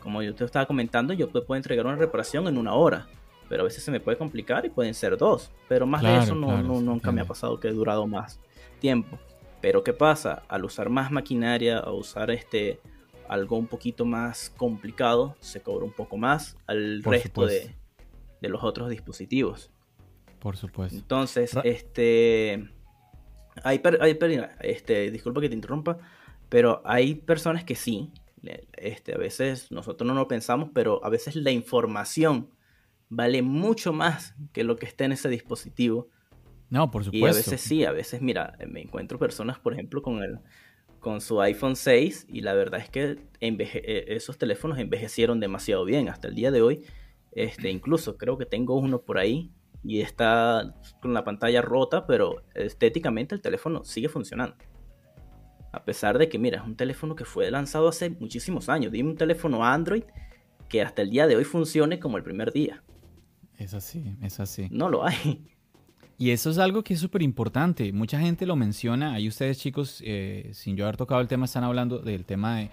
Como yo te estaba comentando, yo puedo entregar una reparación en una hora, pero a veces se me puede complicar y pueden ser dos, pero más de eso no, nunca me ha pasado que he durado más tiempo. Pero ¿qué pasa? Al usar más maquinaria, a usar este, algo un poquito más complicado, se cobra un poco más al resto de, los otros dispositivos. Por supuesto. Entonces, este. Hay, hay este, disculpa que te interrumpa, pero hay personas que sí. Este, a veces nosotros no lo pensamos, pero a veces la información vale mucho más que lo que está en ese dispositivo. No, por supuesto. Y a veces sí, a veces, mira, me encuentro personas, por ejemplo, con el, con su iPhone 6 y la verdad es que eh, esos teléfonos envejecieron demasiado bien hasta el día de hoy. Este, incluso creo que tengo uno por ahí y está con la pantalla rota, pero estéticamente el teléfono sigue funcionando. A pesar de que, mira, es un teléfono que fue lanzado hace muchísimos años. Dime un teléfono Android que hasta el día de hoy funcione como el primer día. Es así, es así. No lo hay. Y eso es algo que es súper importante. Mucha gente lo menciona. Ahí ustedes, chicos, eh, sin yo haber tocado el tema, están hablando del tema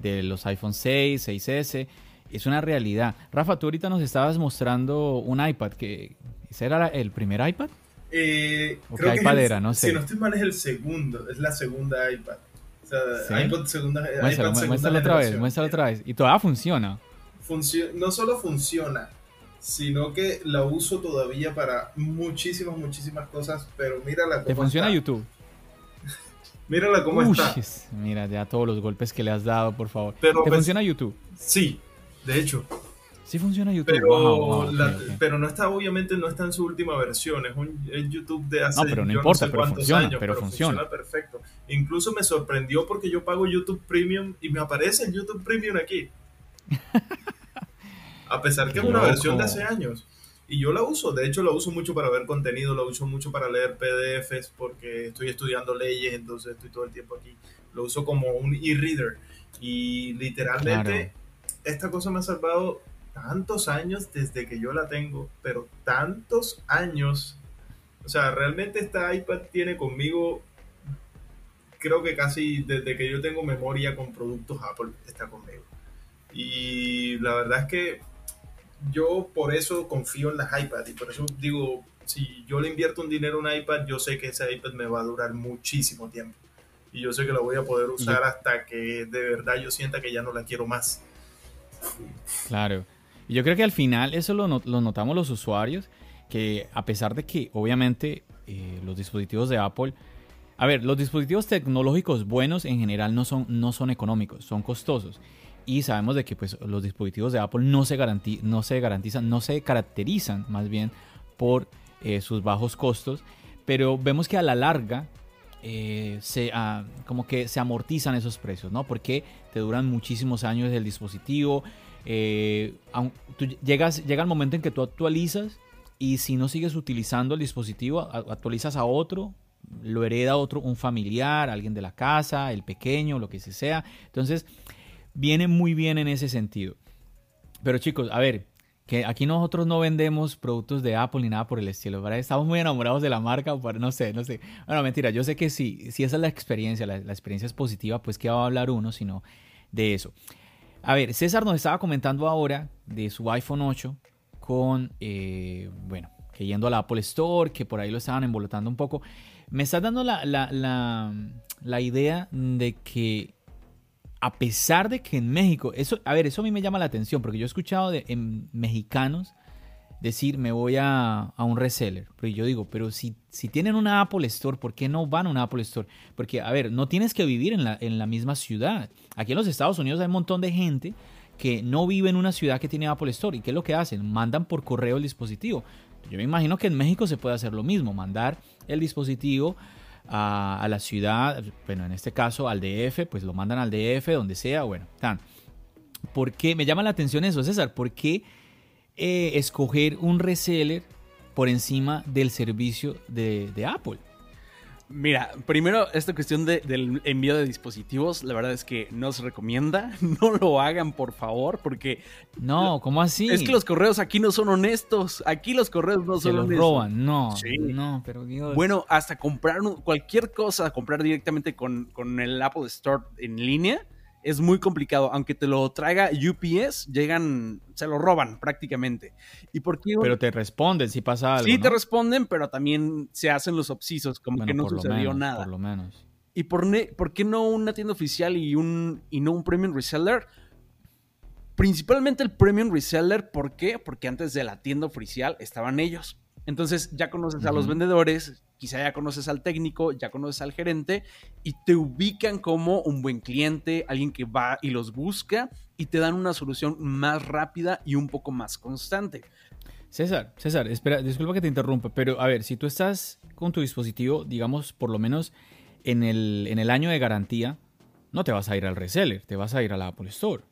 de, los iPhone 6, 6S. Es una realidad. Rafa, tú ahorita nos estabas mostrando un iPad. que ¿Ese era el primer iPad? Eh, creo iPad era? No sé. Si no estoy mal, es el segundo. Es la segunda iPad. O sea, iPad segunda, muéstralo, muéstralo otra vez, muéstralo otra vez. Y todavía funciona. no solo funciona, sino que la uso todavía para muchísimas, muchísimas cosas, pero mírala cómo ¿Te funciona YouTube? mírala cómo está. Mira, ya todos los golpes que le has dado, por favor. ¿Te pues, funciona YouTube? Sí, de hecho. Sí funciona YouTube. Pero, pero no está, obviamente, no está en su última versión. Es un YouTube de hace no, pero no importa, pero funciona, pero, funciona. perfecto. Incluso me sorprendió porque yo pago YouTube Premium y me aparece el YouTube Premium aquí. A pesar que es una versión de hace años. Y yo la uso, de hecho la uso mucho para ver contenido, la uso mucho para leer PDFs porque estoy estudiando leyes, entonces estoy todo el tiempo aquí. Lo uso como un e-reader. Y literalmente esta cosa me ha salvado tantos años desde que yo la tengo, pero tantos años. O sea, realmente esta iPad tiene conmigo, creo que casi desde que yo tengo memoria con productos Apple, está conmigo. Y la verdad es que yo por eso confío en las iPad y por eso digo, si yo le invierto un dinero a un iPad, yo sé que ese iPad me va a durar muchísimo tiempo. Y yo sé que lo voy a poder usar hasta que de verdad yo sienta que ya no la quiero más. Claro. Y yo creo que al final eso lo, lo notamos los usuarios, que a pesar de que obviamente eh, los dispositivos de Apple, a ver, los dispositivos tecnológicos buenos en general no son, no son económicos, son costosos. Y sabemos de que pues, los dispositivos de Apple no se, no se garantizan, no se caracterizan más bien por eh, sus bajos costos, pero vemos que a la larga eh, se, ah, como que se amortizan esos precios, ¿no? Porque te duran muchísimos años el dispositivo. Eh, llegas, llega el momento en que tú actualizas y si no sigues utilizando el dispositivo, actualizas a otro, lo hereda otro, un familiar, alguien de la casa, el pequeño, lo que sea. Entonces, viene muy bien en ese sentido. Pero chicos, a ver, que aquí nosotros no vendemos productos de Apple ni nada por el estilo, ¿verdad? Estamos muy enamorados de la marca, no sé, no sé. Bueno, mentira, yo sé que sí, si esa es la experiencia, la, experiencia es positiva, pues que va a hablar uno, sino de eso. A ver, César nos estaba comentando ahora de su iPhone 8 con, eh, bueno, que yendo a la Apple Store, que por ahí lo estaban envolotando un poco. Me está dando la, la idea de que a pesar de que en México, eso, a ver, eso a mí me llama la atención, porque yo he escuchado de mexicanos decir, me voy a, un reseller. Pero yo digo, pero si, si tienen una Apple Store, ¿por qué no van a una Apple Store? Porque, a ver, no tienes que vivir en la, en la misma ciudad. Aquí en los Estados Unidos hay un montón de gente que no vive en una ciudad que tiene Apple Store. ¿Y qué es lo que hacen? Mandan por correo el dispositivo. Yo me imagino que en México se puede hacer lo mismo, mandar el dispositivo a, la ciudad, bueno, en este caso al DF, pues lo mandan al DF, donde sea, bueno, tan. ¿Por qué? Me llama la atención eso, César, ¿por qué eh, escoger un reseller por encima del servicio de, de Apple? Mira, primero, esta cuestión del envío de dispositivos, la verdad es que no se recomienda. No lo hagan, por favor, porque. No, ¿cómo así? Es que los correos aquí no son honestos. Aquí los correos no son los honestos. roban, no. No, pero Bueno, hasta comprar cualquier cosa, comprar directamente con, con el Apple Store en línea es muy complicado. Aunque te lo traiga UPS, llegan, se lo roban prácticamente. ¿Y por qué? Pero te responden si pasa algo. Sí, te responden, pero también se hacen los obsisos, como que no sucedió nada. Por lo menos. ¿Y por, por, qué no una tienda oficial y, un, y no un premium reseller? Principalmente el premium reseller, ¿por qué? Porque antes de la tienda oficial estaban ellos. Entonces ya conoces a los vendedores, quizá ya conoces al técnico, ya conoces al gerente y te ubican como un buen cliente, alguien que va y los busca y te dan una solución más rápida y un poco más constante. César, César, espera, disculpa que te interrumpa, pero a ver, si tú estás con tu dispositivo, digamos, por lo menos en el, en el año de garantía, no te vas a ir al reseller, te vas a ir a la Apple Store.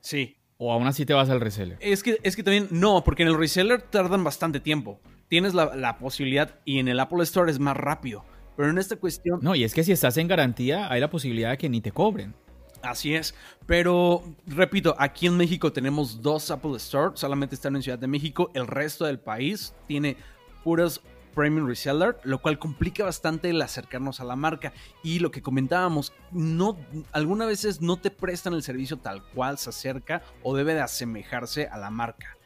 Sí. O aún así te vas al reseller. Es que, es que también, no, porque en el reseller tardan bastante tiempo tienes la, posibilidad y en el Apple Store es más rápido. Pero en esta cuestión... No, y es que si estás en garantía hay la posibilidad de que ni te cobren. Así es, pero repito, aquí en México tenemos dos Apple Store, solamente están en Ciudad de México, el resto del país tiene puros premium reseller, lo cual complica bastante el acercarnos a la marca. Y lo que comentábamos, no, algunas veces no te prestan el servicio tal cual se acerca o debe de asemejarse a la marca.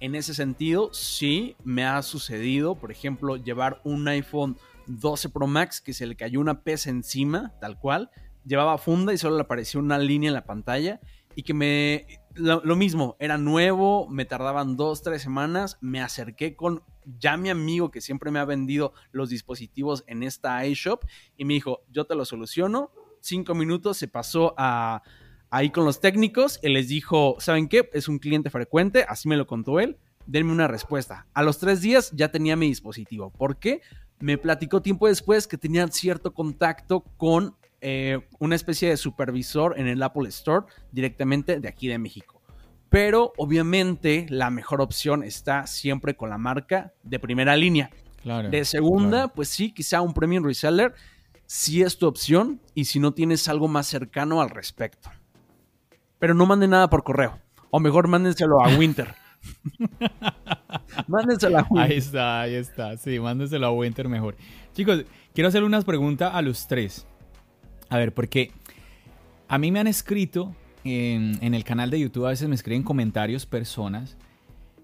En ese sentido, sí me ha sucedido, por ejemplo, llevar un iPhone 12 Pro Max que se le cayó una pesa encima, tal cual. Llevaba funda y solo le apareció una línea en la pantalla. Y que me. Lo, mismo, era nuevo, me tardaban dos, tres semanas. Me acerqué con ya mi amigo que siempre me ha vendido los dispositivos en esta iShop. Y me dijo: Yo te lo soluciono. Cinco minutos se pasó a ahí con los técnicos. Él les dijo, ¿saben qué? Es un cliente frecuente, así me lo contó él. Denme una respuesta. A los tres días ya tenía mi dispositivo. ¿Por qué? Me platicó tiempo después que tenía cierto contacto con eh, una especie de supervisor en el Apple Store directamente de aquí de México. Pero obviamente la mejor opción está siempre con la marca de primera línea. Claro, de segunda, pues sí, quizá un premium reseller si es tu opción y si no tienes algo más cercano al respecto. Pero no manden nada por correo. O mejor mándenselo a Winter. mándenselo a Winter. Ahí está, ahí está. Sí, mándenselo a Winter mejor. Chicos, quiero hacerle unas preguntas a los tres. A ver, porque a mí me han escrito en, en, el canal de YouTube, a veces me escriben comentarios personas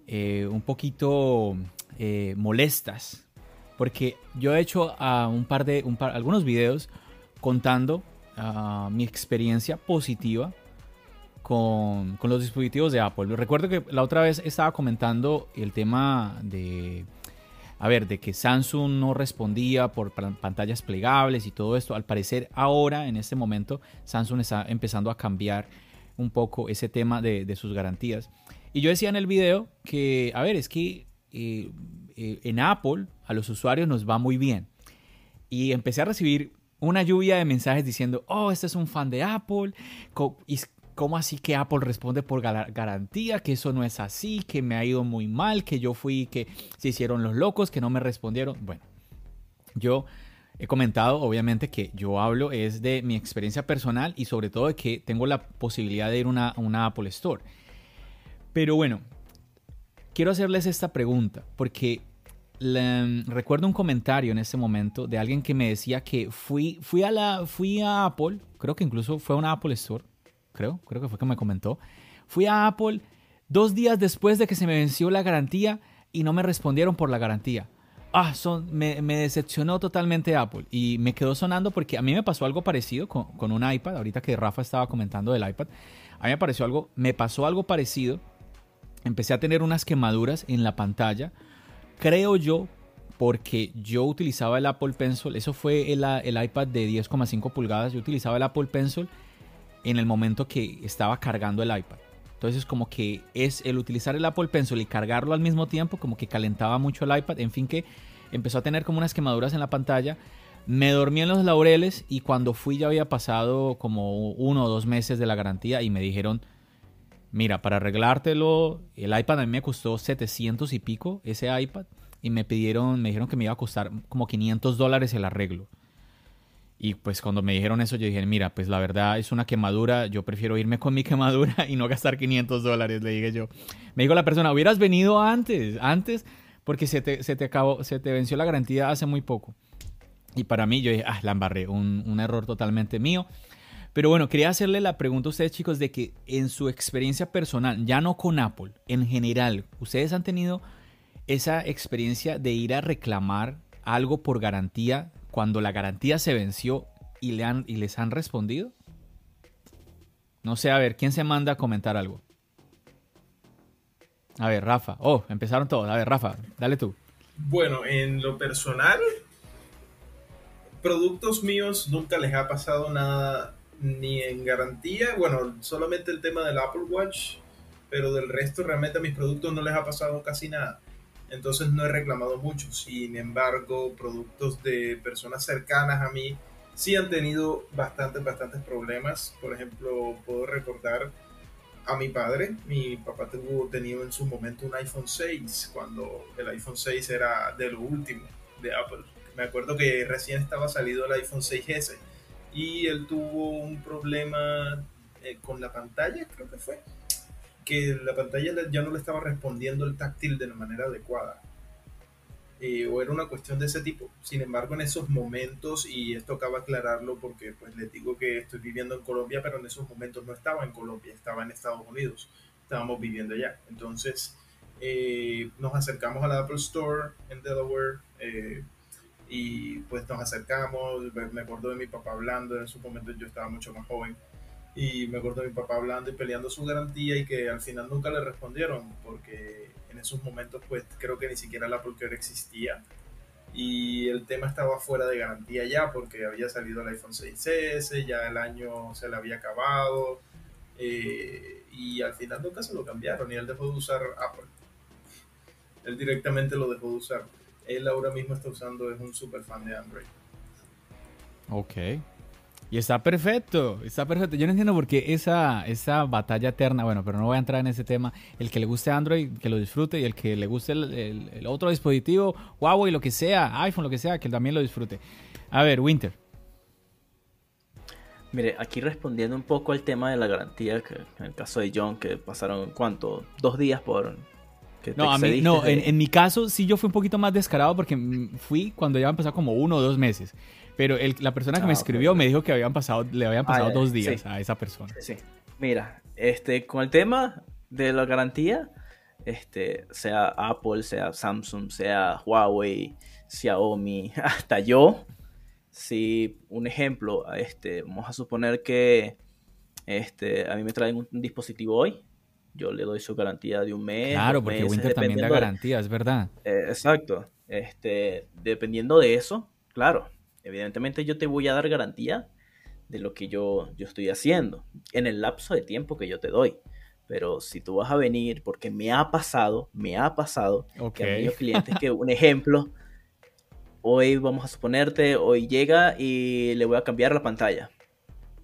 eh, un poquito eh, molestas. Porque yo he hecho a un par de, un par, algunos videos contando ah, mi experiencia positiva con, con, los dispositivos de Apple. Recuerdo que la otra vez estaba comentando el tema de, a ver, de que Samsung no respondía por pantallas plegables y todo esto. Al parecer ahora, en este momento, Samsung está empezando a cambiar un poco ese tema de, de sus garantías. Y yo decía en el video que, a ver, es que eh, eh, en Apple a los usuarios nos va muy bien. Y empecé a recibir una lluvia de mensajes diciendo, oh, este es un fan de Apple. ¿Y cómo así que Apple responde por garantía? Que eso no es así, que me ha ido muy mal, que yo fui, que se hicieron los locos, que no me respondieron. Bueno, yo he comentado, obviamente, que yo hablo es de mi experiencia personal y sobre todo de que tengo la posibilidad de ir a una Apple Store. Pero bueno, quiero hacerles esta pregunta porque recuerdo un comentario en ese momento de alguien que me decía que fui, fui, a la, fui a Apple, creo que incluso fue a una Apple Store, creo, creo que fue que me comentó. Fui a Apple dos días después de que se me venció la garantía y no me respondieron por la garantía. Ah, son, me, decepcionó totalmente Apple y me quedó sonando porque a mí me pasó algo parecido con, con un iPad, ahorita que Rafa estaba comentando del iPad, a mí me pareció algo, me pasó algo parecido empecé a tener unas quemaduras en la pantalla. Creo yo, porque yo utilizaba el Apple Pencil, eso fue el, el iPad de 10,5 pulgadas, yo utilizaba el Apple Pencil en el momento que estaba cargando el iPad. Entonces como que es el utilizar el Apple Pencil y cargarlo al mismo tiempo, como que calentaba mucho el iPad, en fin que empezó a tener como unas quemaduras en la pantalla. Me dormí en los laureles y cuando fui ya había pasado como uno o dos meses de la garantía y me dijeron, Mira, para arreglártelo, el iPad a mí me costó 700 y pico, ese iPad, y me pidieron, me dijeron que me iba a costar como 500 dólares el arreglo. Y pues cuando me dijeron eso, yo dije, mira, pues la verdad es una quemadura, yo prefiero irme con mi quemadura y no gastar 500 dólares, le dije yo. Me dijo la persona, hubieras venido antes, antes, porque se te, se te acabó, se te venció la garantía hace muy poco. Y para mí, yo dije, ah, la embarré, un, un error totalmente mío. Pero bueno, quería hacerle la pregunta a ustedes chicos de que en su experiencia personal, ya no con Apple, en general, ¿ustedes han tenido esa experiencia de ir a reclamar algo por garantía cuando la garantía se venció y, le han, y les han respondido? No sé, a ver, ¿quién se manda a comentar algo? A ver, Rafa. Oh, empezaron todos. A ver, Rafa, dale tú. Bueno, en lo personal, productos míos nunca les ha pasado nada ni en garantía. Bueno, solamente el tema del Apple Watch, pero del resto realmente a mis productos no les ha pasado casi nada. Entonces no he reclamado mucho. Sin embargo, productos de personas cercanas a mí sí han tenido bastantes, bastantes problemas. Por ejemplo, puedo recordar a mi padre. Mi papá tuvo tenido en su momento un iPhone 6, cuando el iPhone 6 era de lo último de Apple. Me acuerdo que recién estaba salido el iPhone 6S y él tuvo un problema eh, con la pantalla, creo que fue, que la pantalla ya no le estaba respondiendo el táctil de la manera adecuada. Eh, o era una cuestión de ese tipo. Sin embargo, en esos momentos, y esto acaba aclararlo porque pues les digo que estoy viviendo en Colombia, pero en esos momentos no estaba en Colombia, estaba en Estados Unidos, estábamos viviendo allá. Entonces, eh, nos acercamos a la Apple Store en Delaware, y pues nos acercamos, me acuerdo de mi papá hablando, en su momento yo estaba mucho más joven, y me acuerdo de mi papá hablando y peleando su garantía y que al final nunca le respondieron, porque en esos momentos pues creo que ni siquiera la Apple existía, y el tema estaba fuera de garantía ya, porque había salido el iPhone 6S, ya el año se le había acabado, eh, y al final nunca se lo cambiaron, y él dejó de usar Apple. Él directamente lo dejó de usar él ahora mismo está usando, es un super fan de Android. Ok. Y está perfecto, está perfecto. Yo no entiendo por qué esa, esa batalla eterna, bueno, pero no voy a entrar en ese tema. El que le guste Android, que lo disfrute, y el que le guste el, otro dispositivo, Huawei, lo que sea, iPhone, lo que sea, que también lo disfrute. A ver, Winter. Mire, aquí respondiendo un poco al tema de la garantía, que en el caso de John, que pasaron, ¿cuánto? Dos días por, no, a mí, no en, mi caso sí yo fui un poquito más descarado porque fui cuando ya pasado como uno o dos meses. Pero la persona que me ah, escribió me dijo que habían pasado, le habían pasado dos días a esa persona. Sí. Mira, este, con el tema de la garantía, este, sea Apple, sea Samsung, sea Huawei, Xiaomi, hasta yo, si un ejemplo, este, vamos a suponer que este, a mí me traen un, dispositivo hoy, yo le doy su garantía de un mes. Claro, porque Winter también da garantía, es verdad. Eh, exacto. Este, dependiendo de eso, claro, evidentemente yo te voy a dar garantía de lo que yo, yo estoy haciendo en el lapso de tiempo que yo te doy. Pero si tú vas a venir, porque me ha pasado, me ha pasado que a clientes que, un ejemplo, hoy vamos a suponerte, hoy llega y le voy a cambiar la pantalla.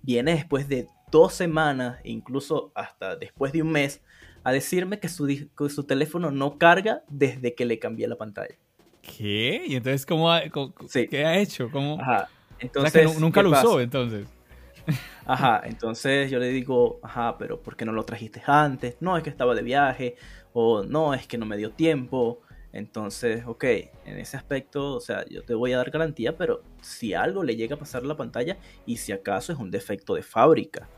Viene después de dos semanas, incluso hasta después de un mes, a decirme que su, su teléfono no carga desde que le cambié la pantalla. ¿Qué? ¿Y entonces cómo ha, qué ha hecho? ¿Cómo? Ajá. Entonces, nunca lo usó, entonces. Ajá, entonces yo le digo, ajá, pero ¿por qué no lo trajiste antes? No, es que estaba de viaje, o no, es que no me dio tiempo. Entonces, ok, en ese aspecto, o sea, yo te voy a dar garantía, pero si algo le llega a pasar a la pantalla y si acaso es un defecto de fábrica,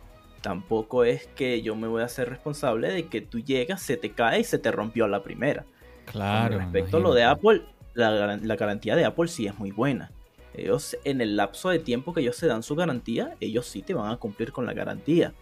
tampoco es que yo me voy a hacer responsable de que tú llegas, se te cae y se te rompió a la primera. Claro. Con respecto a lo de Apple, la, la garantía de Apple sí es muy buena. Ellos, en el lapso de tiempo que ellos se dan su garantía, ellos sí te van a cumplir con la garantía.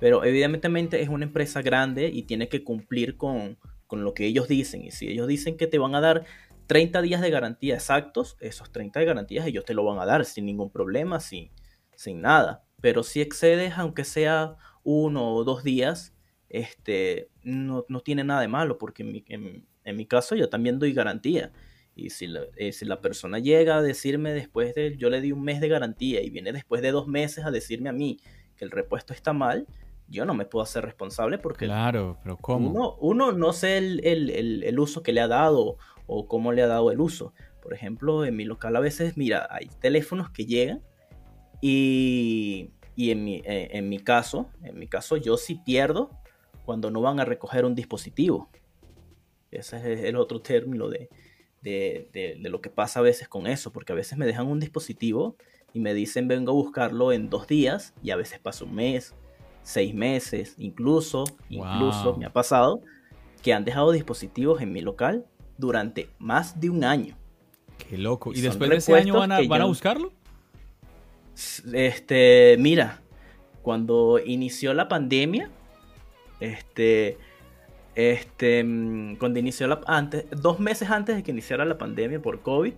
Pero evidentemente es una empresa grande y tiene que cumplir con, lo que ellos dicen. Y si ellos dicen que te van a dar 30 días de garantía exactos, esos 30 de garantías ellos te lo van a dar sin ningún problema, sin, sin nada. Pero si excedes, aunque sea uno o dos días, este, no, tiene nada de malo, porque en mi caso yo también doy garantía. Y si la, eh, si la persona llega a decirme después de, yo le di un mes de garantía y viene después de dos meses a decirme a mí que el repuesto está mal, yo no me puedo hacer responsable porque... Claro, pero ¿cómo? Uno, uno no sé el, el, el, uso que le ha dado o cómo le ha dado el uso. Por ejemplo, en mi local a veces, mira, hay teléfonos que llegan y, y en, mi, eh, en mi caso, en mi caso yo sí pierdo cuando no van a recoger un dispositivo. Ese es el otro término de, de, lo que pasa a veces con eso, porque a veces me dejan un dispositivo y me dicen vengo a buscarlo en dos días y a veces pasa un mes, seis meses, incluso, incluso me ha pasado que han dejado dispositivos en mi local durante más de un año. Qué loco. ¿Y después de ese año van a, van a buscarlo? Este, mira, cuando inició la pandemia, este, este, mm, cuando inició la, antes, dos meses antes de que iniciara la pandemia por COVID,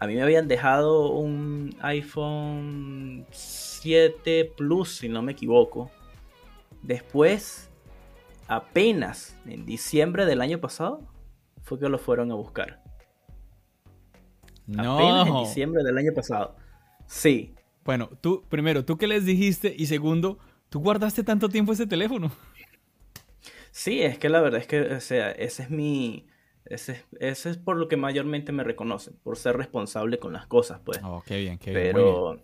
a mí me habían dejado un iPhone 7 Plus, si no me equivoco. Después, apenas en diciembre del año pasado, fue que lo fueron a buscar. No. Apenas en diciembre del año pasado. Sí. Bueno, tú, primero, ¿tú qué les dijiste? Y segundo, ¿tú guardaste tanto tiempo ese teléfono? Sí, es que la verdad es que, o sea, ese es mi... Ese, ese es por lo que mayormente me reconocen, por ser responsable con las cosas, pues. Oh, qué bien, qué bien. Pero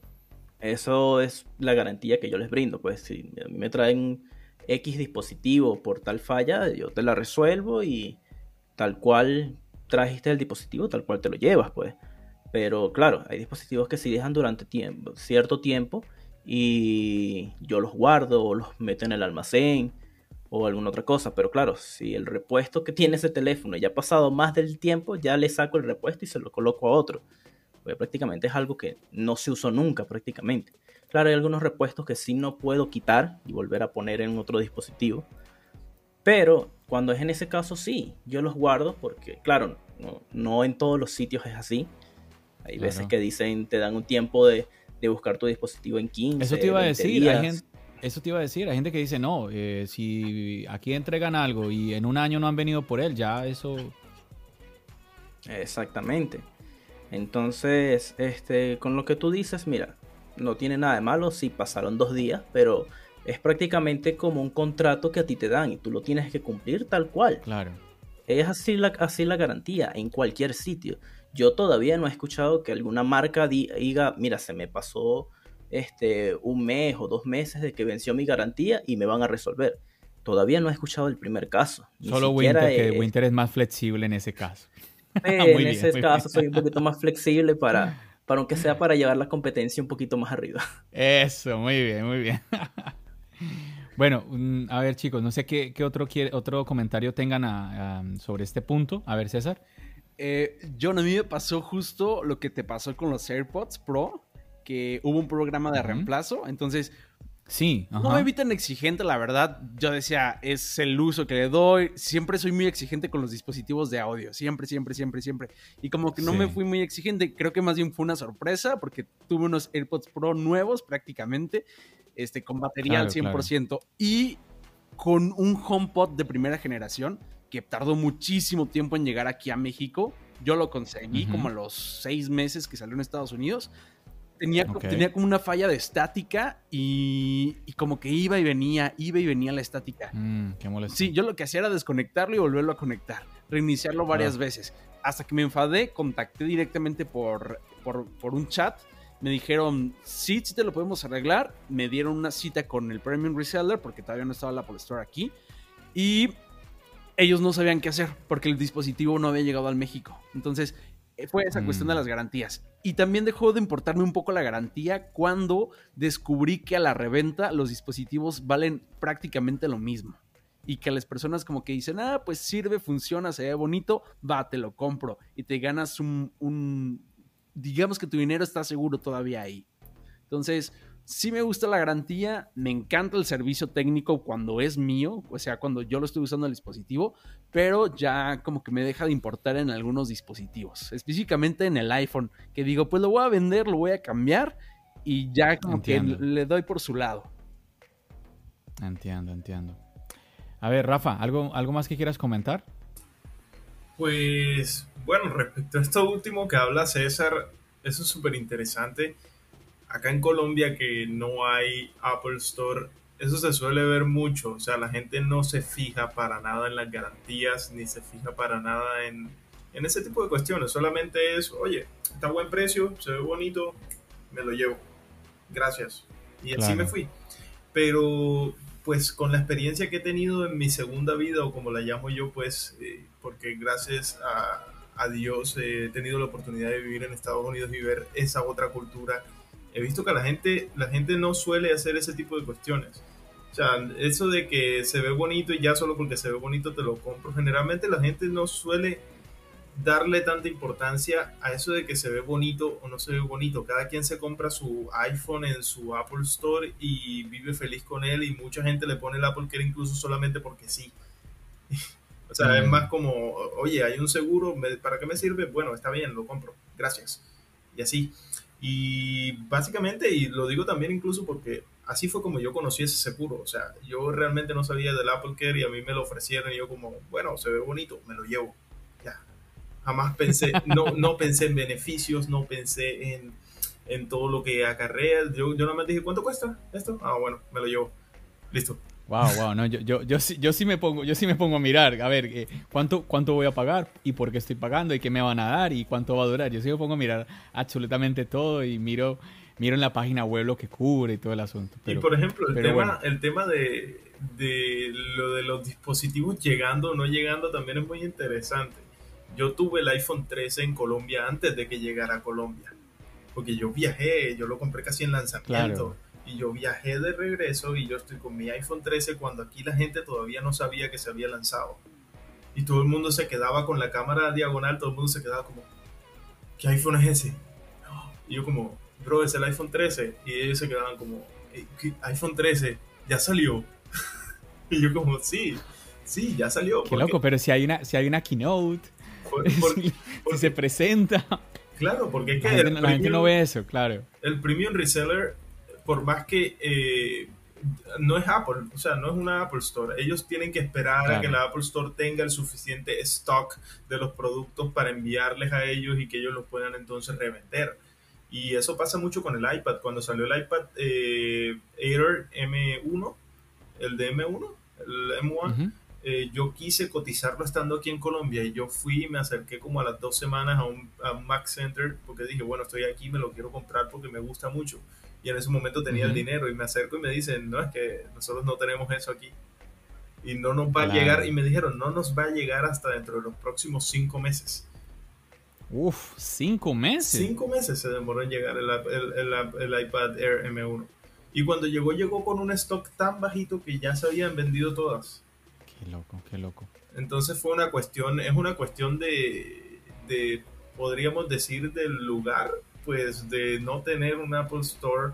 eso es la garantía que yo les brindo, pues. Si a mí me traen X dispositivo por tal falla, yo te la resuelvo y tal cual trajiste el dispositivo, tal cual te lo llevas, pues. Pero claro, hay dispositivos que se dejan durante tiempo, cierto tiempo y yo los guardo o los meto en el almacén o alguna otra cosa. Pero claro, si el repuesto que tiene ese teléfono ya ha pasado más del tiempo, ya le saco el repuesto y se lo coloco a otro. Pues prácticamente es algo que no se usó nunca prácticamente. Claro, hay algunos repuestos que sí no puedo quitar y volver a poner en otro dispositivo. Pero cuando es en ese caso, sí, yo los guardo porque, claro, no, en todos los sitios es así. Hay veces que dicen, te dan un tiempo de, buscar tu dispositivo en 15. Eso te iba a decir, hay gente, eso te iba a decir, hay gente que dice, no, eh, si aquí entregan algo y en un año no han venido por él, ya eso... Exactamente. Entonces, este, con lo que tú dices, mira, no tiene nada de malo si pasaron dos días, pero es prácticamente como un contrato que a ti te dan y tú lo tienes que cumplir tal cual. Claro. Es así la, así la garantía en cualquier sitio. Yo todavía no he escuchado que alguna marca diga, mira, se me pasó este, un mes o dos meses de que venció mi garantía y me van a resolver. Todavía no he escuchado el primer caso. Solo Winter, que Winter es más flexible en ese caso. en ese caso soy un poquito más flexible para, para aunque sea para llevar la competencia un poquito más arriba. Eso, muy bien, muy bien. Bueno, a ver chicos, no sé qué, otro, quiere, otro comentario tengan sobre este punto. A ver, César. Eh, John, a mí me pasó justo lo que te pasó con los AirPods Pro, que hubo un programa de reemplazo, entonces Sí. No me vi tan exigente, la verdad. Yo decía, es el uso que le doy. Siempre soy muy exigente con los dispositivos de audio. Siempre, siempre, siempre, siempre. Y como que no me fui muy exigente. Creo que más bien fue una sorpresa porque tuve unos AirPods Pro nuevos prácticamente, este, con batería al 100% y con un HomePod de primera generación que tardó muchísimo tiempo en llegar aquí a México. Yo lo conseguí como a los seis meses que salió en Estados Unidos. Tenía, tenía como una falla de estática y, como que iba y venía, iba y venía la estática. Mm, qué molesto. Sí, yo lo que hacía era desconectarlo y volverlo a conectar, reiniciarlo varias veces. Hasta que me enfadé, contacté directamente por, por, un chat. Me dijeron, sí, sí te lo podemos arreglar. Me dieron una cita con el Premium Reseller porque todavía no estaba la Apple Store aquí. Y ellos no sabían qué hacer porque el dispositivo no había llegado al México. Entonces fue esa cuestión de mm. las garantías. Y también dejó de importarme un poco la garantía cuando descubrí que a la reventa los dispositivos valen prácticamente lo mismo. Y que a las personas como que dicen, ah, pues sirve, funciona, se ve bonito, va, te lo compro. Y te ganas un, un digamos que tu dinero está seguro todavía ahí. Entonces, Sí me gusta la garantía, me encanta el servicio técnico cuando es mío, o sea, cuando yo lo estoy usando el dispositivo, pero ya como que me deja de importar en algunos dispositivos, específicamente en el iPhone, que digo, pues lo voy a vender, lo voy a cambiar y ya como que le doy por su lado. Entiendo, entiendo. A ver, Rafa, ¿algo, ¿algo más que quieras comentar? Pues, bueno, respecto a esto último que habla César, eso es súper interesante acá en Colombia que no hay Apple Store, eso se suele ver mucho. O sea, la gente no se fija para nada en las garantías, ni se fija para nada en, ese tipo de cuestiones. Solamente es, oye, está a buen precio, se ve bonito, me lo llevo. Gracias. Y así me fui. Pero pues con la experiencia que he tenido en mi segunda vida, o como la llamo yo, pues, eh, porque gracias a, a Dios he tenido la oportunidad de vivir en Estados Unidos y ver esa otra cultura he visto que la gente, la gente no suele hacer ese tipo de cuestiones. O sea, eso de que se ve bonito y ya solo porque se ve bonito te lo compro. Generalmente la gente no suele darle tanta importancia a eso de que se ve bonito o no se ve bonito. Cada quien se compra su iPhone en su Apple Store y vive feliz con él y mucha gente le pone el Apple Care incluso solamente porque sí. o sea, es mm. más como, oye, hay un seguro, ¿para qué me sirve? Bueno, está bien, lo compro, gracias. Y así. Y básicamente, y lo digo también incluso porque así fue como yo conocí ese seguro. O sea, yo realmente no sabía del Apple Care y a mí me lo ofrecieron y yo como, bueno, se ve bonito, me lo llevo. Ya. Jamás pensé, no, no pensé en beneficios, no pensé en, en todo lo que acarrea. Yo, yo nada más dije, ¿cuánto cuesta esto? Ah, bueno, me lo llevo. Listo. Wow, wow, no, yo, yo, yo, yo, sí me pongo, yo sí me pongo a mirar, a ver, eh, ¿cuánto, cuánto voy a pagar y por qué estoy pagando y qué me van a dar y cuánto va a durar. Yo sí me pongo a mirar absolutamente todo y miro, miro en la página web lo que cubre y todo el asunto. y por ejemplo, el tema, el tema de, de lo de los dispositivos llegando o no llegando también es muy interesante. Yo tuve el iPhone 13 en Colombia antes de que llegara a Colombia, porque yo viajé, yo lo compré casi en lanzamiento y yo viajé de regreso y yo estoy con mi iPhone 13 cuando aquí la gente todavía no sabía que se había lanzado. Y todo el mundo se quedaba con la cámara diagonal, todo el mundo se quedaba como, ¿qué iPhone es ese? Y yo como, bro, es el iPhone 13. Y ellos se quedaban como, iPhone 13, ya salió. y yo como, sí, sí, ya salió. Qué loco, pero si hay una, si hay una keynote, si, se presenta. Claro, porque es que... La, gente, no ve eso, claro. El Premium Reseller por más que eh, no es Apple, o sea, no es una Apple Store. Ellos tienen que esperar a que la Apple Store tenga el suficiente stock de los productos para enviarles a ellos y que ellos los puedan entonces revender. Y eso pasa mucho con el iPad. Cuando salió el iPad eh, Air M1, el de M1, el M1, eh, yo quise cotizarlo estando aquí en Colombia y yo fui y me acerqué como a las dos semanas a un, a un Mac Center porque dije, bueno, estoy aquí, me lo quiero comprar porque me gusta mucho y en ese momento tenía el dinero y me acerco y me dicen, no, es que nosotros no tenemos eso aquí. Y no nos va a llegar, y me dijeron, no nos va a llegar hasta dentro de los próximos cinco meses. Uf, cinco meses. Cinco meses se demoró en llegar el, el, el, iPad Air M1. Y cuando llegó, llegó con un stock tan bajito que ya se habían vendido todas. Qué loco, qué loco. Entonces fue una cuestión, es una cuestión de, de podríamos decir, del lugar, pues de no tener un Apple Store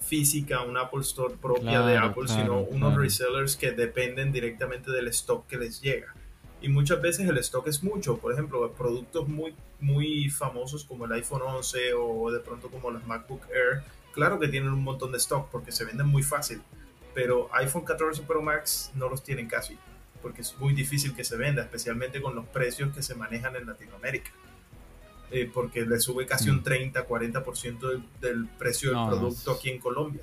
física, un Apple Store propia de Apple, sino unos resellers que dependen directamente del stock que les llega. Y muchas veces el stock es mucho, por ejemplo, productos muy, muy famosos como el iPhone 11 o de pronto como los MacBook Air, claro que tienen un montón de stock porque se venden muy fácil, pero iPhone 14 Pro Max no los tienen casi, porque es muy difícil que se venda, especialmente con los precios que se manejan en Latinoamérica. Eh, porque le sube casi un 30, 40% del, del precio del producto aquí en Colombia.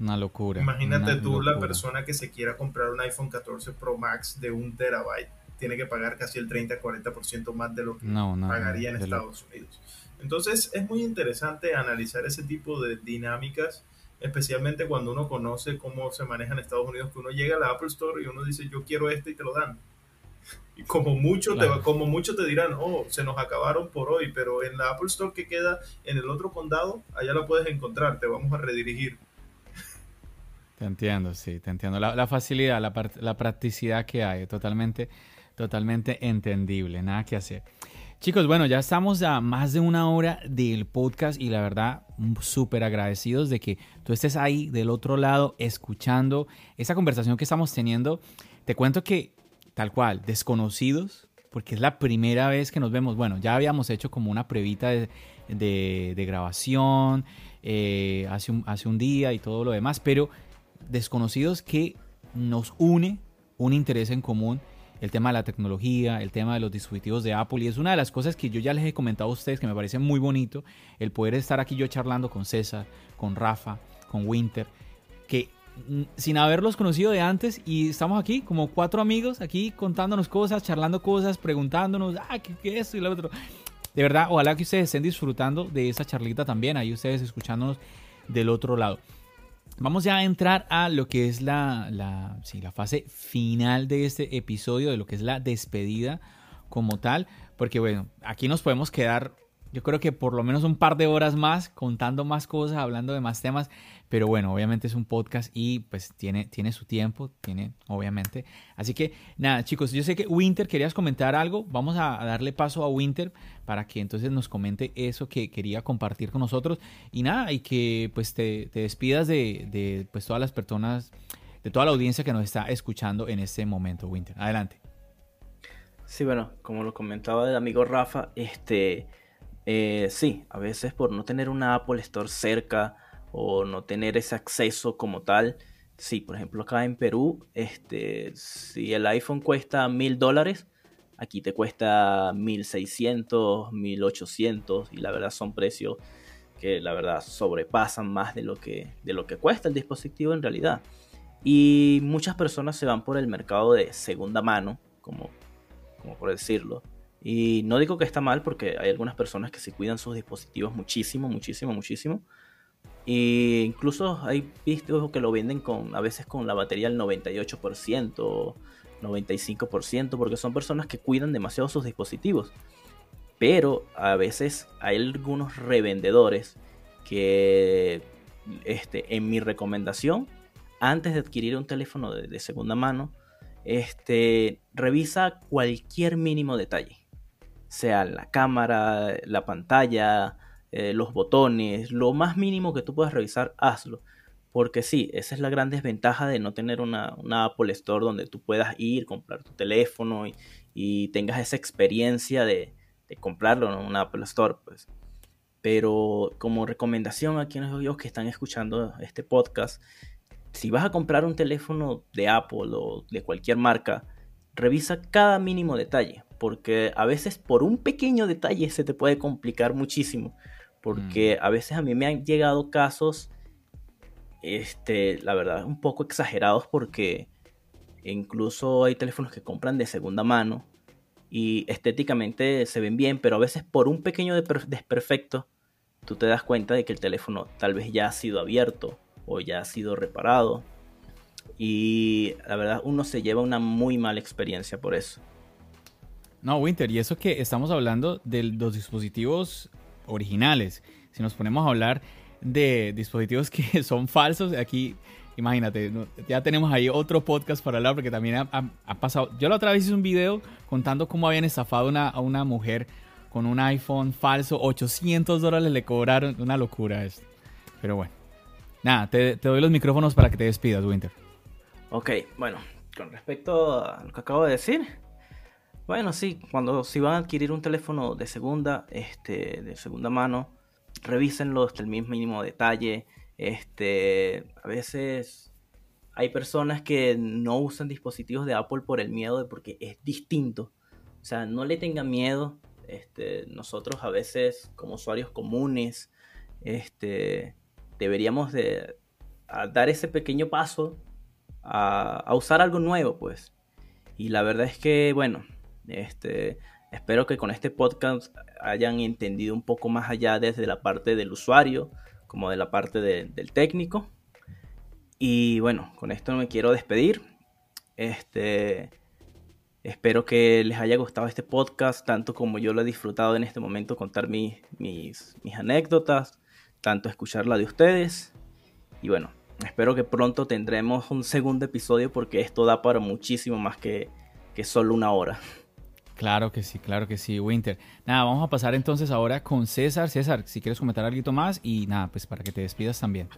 Una locura. Imagínate tú la persona que se quiera comprar un iPhone 14 Pro Max de un terabyte, tiene que pagar casi el 30-40% más de lo que pagaría en Estados Unidos. Entonces es muy interesante analizar ese tipo de dinámicas, especialmente cuando uno conoce cómo se maneja en Estados Unidos, que uno llega a la Apple Store y uno dice yo quiero este y te lo dan y como mucho, te, como mucho te dirán, oh, se nos acabaron por hoy, pero en la Apple Store que queda en el otro condado, allá la puedes encontrar, te vamos a redirigir. Te entiendo, sí, te entiendo. La, facilidad, la, la, practicidad que hay, totalmente, totalmente entendible, nada que hacer. Chicos, bueno, ya estamos a más de una hora del podcast y la verdad, súper agradecidos de que tú estés ahí del otro lado escuchando esa conversación que estamos teniendo. Te cuento que tal cual, desconocidos, porque es la primera vez que nos vemos. Bueno, ya habíamos hecho como una previta de, grabación eh, hace, un, hace un día y todo lo demás, pero desconocidos que nos une un interés en común, el tema de la tecnología, el tema de los dispositivos de Apple, y es una de las cosas que yo ya les he comentado a ustedes que me parece muy bonito, el poder estar aquí yo charlando con César, con Rafa, con Winter, que sin haberlos conocido de antes y estamos aquí como cuatro amigos aquí contándonos cosas, charlando cosas, preguntándonos, ah, ¿qué, es esto y lo otro? De verdad, ojalá que ustedes estén disfrutando de esa charlita también, ahí ustedes escuchándonos del otro lado. Vamos ya a entrar a lo que es la, la, la fase final de este episodio, de lo que es la despedida como tal, porque bueno, aquí nos podemos quedar yo creo que por lo menos un par de horas más contando más cosas, hablando de más temas, pero bueno, obviamente es un podcast y pues tiene, tiene su tiempo, tiene obviamente. Así que nada, chicos, yo sé que Winter querías comentar algo, vamos a, darle paso a Winter para que entonces nos comente eso que quería compartir con nosotros y nada, y que pues te, despidas de, de pues todas las personas, de toda la audiencia que nos está escuchando en este momento, Winter. Adelante. Sí, bueno, como lo comentaba el amigo Rafa, este eh, sí, a veces por no tener una Apple Store cerca o no tener ese acceso como tal. Sí, por ejemplo, acá en Perú, este, si el iPhone cuesta mil dólares, aquí te cuesta mil seiscientos, mil ochocientos y la verdad son precios que la verdad sobrepasan más de lo que, de lo que cuesta el dispositivo en realidad. Y muchas personas se van por el mercado de segunda mano, como, como por decirlo, y no digo que está mal porque hay algunas personas que se cuidan sus dispositivos muchísimo, muchísimo, muchísimo. E incluso hay vistos que lo venden con a veces con la batería al 98%, 95%, porque son personas que cuidan demasiado sus dispositivos. Pero a veces hay algunos revendedores que, este, en mi recomendación, antes de adquirir un teléfono de, de segunda mano, este, revisa cualquier mínimo detalle sea la cámara, la pantalla, eh, los botones, lo más mínimo que tú puedas revisar, hazlo. Porque sí, esa es la gran desventaja de no tener una, Apple Store donde tú puedas ir, comprar tu teléfono y, tengas esa experiencia de, comprarlo en una Apple Store. Pues. Pero como recomendación a quienes que están escuchando este podcast, si vas a comprar un teléfono de Apple o de cualquier marca, revisa cada mínimo detalle porque a veces por un pequeño detalle se te puede complicar muchísimo, porque mm. a veces a mí me han llegado casos, este, la verdad, un poco exagerados porque incluso hay teléfonos que compran de segunda mano y estéticamente se ven bien, pero a veces por un pequeño desperfecto tú te das cuenta de que el teléfono tal vez ya ha sido abierto o ya ha sido reparado y la verdad uno se lleva una muy mala experiencia por eso. No, Winter, y eso que estamos hablando de los dispositivos originales. Si nos ponemos a hablar de dispositivos que son falsos. Aquí, imagínate, ya tenemos ahí otro podcast para hablar porque también ha, pasado. Yo la otra vez hice un video contando cómo habían estafado a una mujer con un iPhone falso. 800 dólares le cobraron. Una locura esto. Pero bueno. Nada, te, te doy los micrófonos para que te despidas, Winter. Ok, bueno, con respecto a lo que acabo de decir, bueno, sí, cuando si van a adquirir un teléfono de segunda, este, de segunda mano, revísenlo hasta el mismo mínimo detalle. Este, a veces hay personas que no usan dispositivos de Apple por el miedo de porque es distinto. O sea, no le tengan miedo. Este, nosotros a veces como usuarios comunes, este, deberíamos de dar ese pequeño paso a, usar algo nuevo, pues. Y la verdad es que, bueno, este, espero que con este podcast hayan entendido un poco más allá desde la parte del usuario como de la parte del técnico. Y bueno, con esto me quiero despedir. Este, espero que les haya gustado este podcast, tanto como yo lo he disfrutado en este momento, contar mis, mis, mis anécdotas, tanto escuchar la de ustedes. Y bueno, espero que pronto tendremos un segundo episodio porque esto da para muchísimo más que, que solo una hora. Claro que sí, claro que sí, Winter. Nada, vamos a pasar entonces ahora con César. César, si quieres comentar algo más y nada, pues para que te despidas también.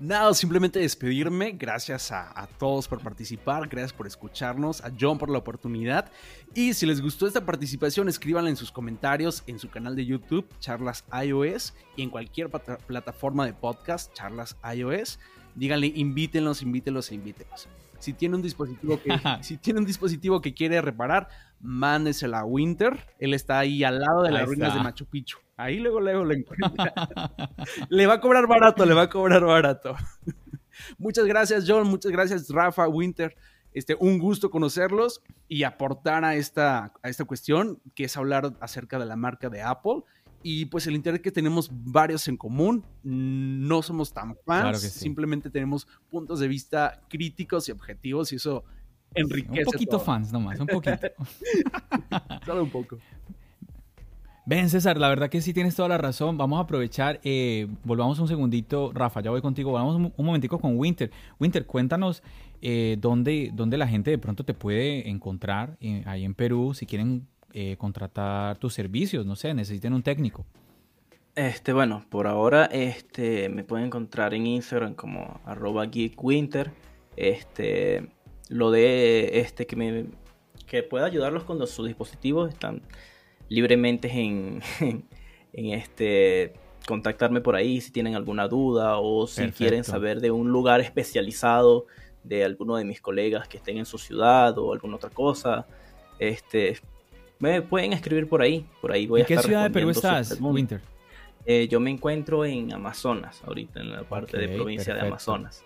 Nada, simplemente despedirme. Gracias a, todos por participar, gracias por escucharnos, a John por la oportunidad. Y si les gustó esta participación, escríbanla en sus comentarios en su canal de YouTube, Charlas iOS, y en cualquier plataforma de podcast, Charlas iOS. Díganle, invítenlos, invítenlos e invítenlos. Si tiene un dispositivo que, si tiene un dispositivo que quiere reparar, mándesela a Winter. Él está ahí al lado de las ruinas de Machu Picchu. Ahí luego, luego lo encuentra. le va a cobrar barato, le va a cobrar barato. muchas gracias, John. Muchas gracias, Rafa, Winter. Este, un gusto conocerlos y aportar a esta, a esta cuestión, que es hablar acerca de la marca de Apple. Y pues el interés que tenemos varios en común, no somos tan fans, simplemente tenemos puntos de vista críticos y objetivos y eso enriquece. Un poquito fans nomás, un poquito. Solo un poco. Ven, César, la verdad que sí tienes toda la razón. Vamos a aprovechar, eh, volvamos un segundito, Rafa, ya voy contigo, volvamos un, momentico con Winter. Winter, cuéntanos eh, dónde, dónde, la gente de pronto te puede encontrar eh, ahí en Perú, si quieren contratar tus servicios, no sé, necesiten un técnico. Este, bueno, por ahora este, me pueden encontrar en Instagram como arroba geekwinter. Este, lo de este que me que pueda ayudarlos con sus dispositivos están libremente en, en, este contactarme por ahí si tienen alguna duda o si quieren saber de un lugar especializado de alguno de mis colegas que estén en su ciudad o alguna otra cosa. Este, me pueden escribir por ahí, por ahí voy ¿En qué ciudad de Perú estás, Winter? Eh, yo me encuentro en Amazonas, ahorita en la parte de provincia de Amazonas.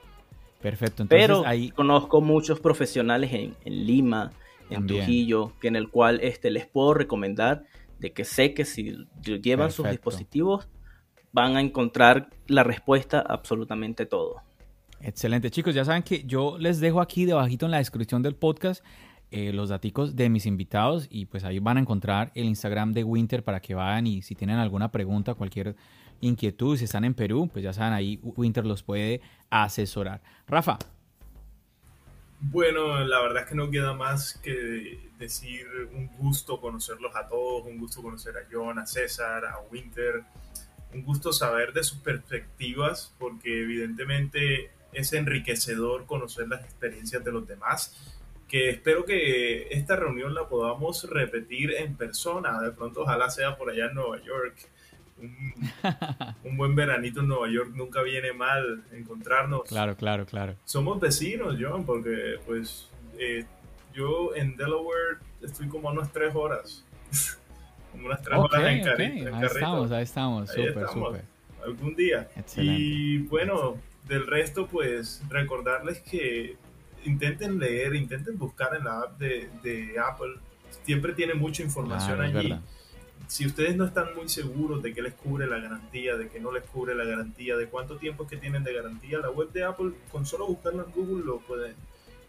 Perfecto, entonces Pero ahí... conozco muchos profesionales en, en Lima, en Trujillo, que en el cual este, les puedo recomendar de que sé que si llevan sus dispositivos van a encontrar la respuesta a absolutamente todo. Excelente, chicos, ya saben que yo les dejo aquí debajito en la descripción del podcast eh, los datos de mis invitados y pues ahí van a encontrar el Instagram de Winter para que vayan y si tienen alguna pregunta, cualquier inquietud, si están en Perú, pues ya saben, ahí Winter los puede asesorar. Rafa, bueno, la verdad es que no queda más que decir un gusto conocerlos a todos, un gusto conocer a John, a César, a Winter, un gusto saber de sus perspectivas, porque evidentemente es enriquecedor conocer las experiencias de los demás, que espero que esta reunión la podamos repetir en persona, de pronto ojalá sea por allá en Nueva York un, buen veranito en Nueva York nunca viene mal encontrarnos. Claro, claro, claro. Somos vecinos, John, porque pues eh, yo en Delaware estoy como a unas tres horas. como unas tres horas en, carrito, Ahí estamos, ahí estamos, súper, súper. Algún día. Y bueno, del resto, pues recordarles que intenten leer, intenten buscar en la app de, Apple. Siempre tiene mucha información allí si ustedes no están muy seguros de que les cubre la garantía, de que no les cubre la garantía, de cuánto tiempo es que tienen de garantía, la web de Apple, con solo buscarlo en Google lo pueden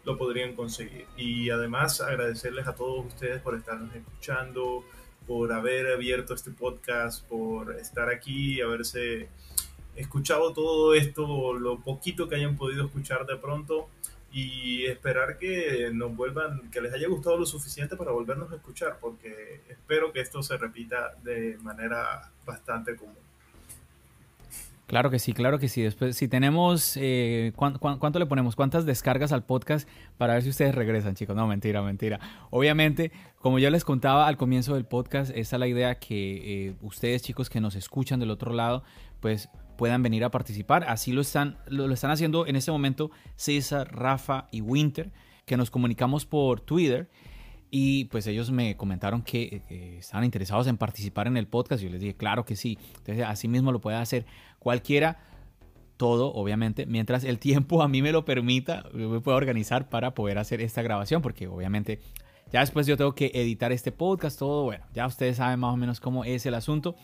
lo podrían conseguir. Y además agradecerles a todos ustedes por estarnos escuchando, por haber abierto este podcast, por estar aquí, haberse escuchado todo esto, lo poquito que hayan podido escuchar de pronto y esperar que nos vuelvan, que les haya gustado lo suficiente para volvernos a escuchar, porque espero que esto se repita de manera bastante común. Claro que sí, claro que sí. Después, si tenemos, eh, cuánto le ponemos? ¿Cuántas descargas al podcast para ver si ustedes regresan, chicos? No, mentira, mentira. Obviamente, como ya les contaba al comienzo del podcast, esa es la idea que eh, ustedes, chicos, que nos escuchan del otro lado, pues puedan venir a participar. Así lo están, lo, están haciendo en este momento César, Rafa y Winter, que nos comunicamos por Twitter. Y pues ellos me comentaron que eh, estaban interesados en participar en el podcast. Yo les dije, claro que sí. Entonces, así mismo lo puede hacer cualquiera. Todo, obviamente, mientras el tiempo a mí me lo permita, me puedo organizar para poder hacer esta grabación, porque obviamente ya después yo tengo que editar este podcast, todo, bueno, ya ustedes saben más o menos cómo es el asunto.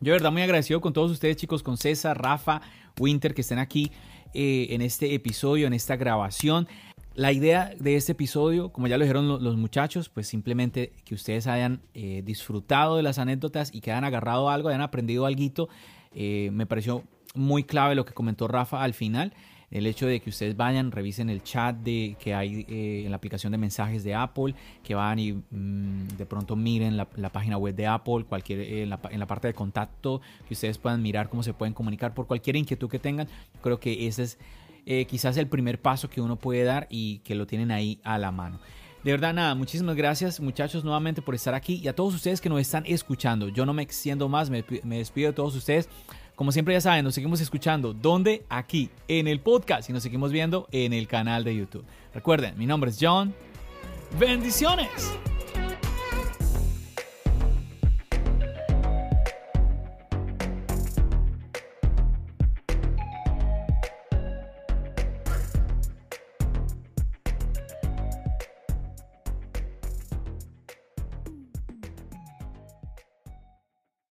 Yo de verdad muy agradecido con todos ustedes chicos, con César, Rafa, Winter, que estén aquí eh, en este episodio, en esta grabación. La idea de este episodio, como ya lo dijeron los muchachos, pues simplemente que ustedes hayan eh, disfrutado de las anécdotas y que hayan agarrado algo, hayan aprendido algo. Eh, me pareció muy clave lo que comentó Rafa al final. El hecho de que ustedes vayan, revisen el chat de, que hay eh, en la aplicación de mensajes de Apple, que van y mm, de pronto miren la, página web de Apple, cualquier, en, la, en, la, parte de contacto, que ustedes puedan mirar cómo se pueden comunicar por cualquier inquietud que tengan. Creo que ese es eh, quizás el primer paso que uno puede dar y que lo tienen ahí a la mano. De verdad, nada, muchísimas gracias muchachos nuevamente por estar aquí y a todos ustedes que nos están escuchando. Yo no me extiendo más, me, me despido de todos ustedes. Como siempre ya saben, nos seguimos escuchando. ¿Dónde? Aquí, en el podcast y nos seguimos viendo en el canal de YouTube. Recuerden, mi nombre es John. Bendiciones.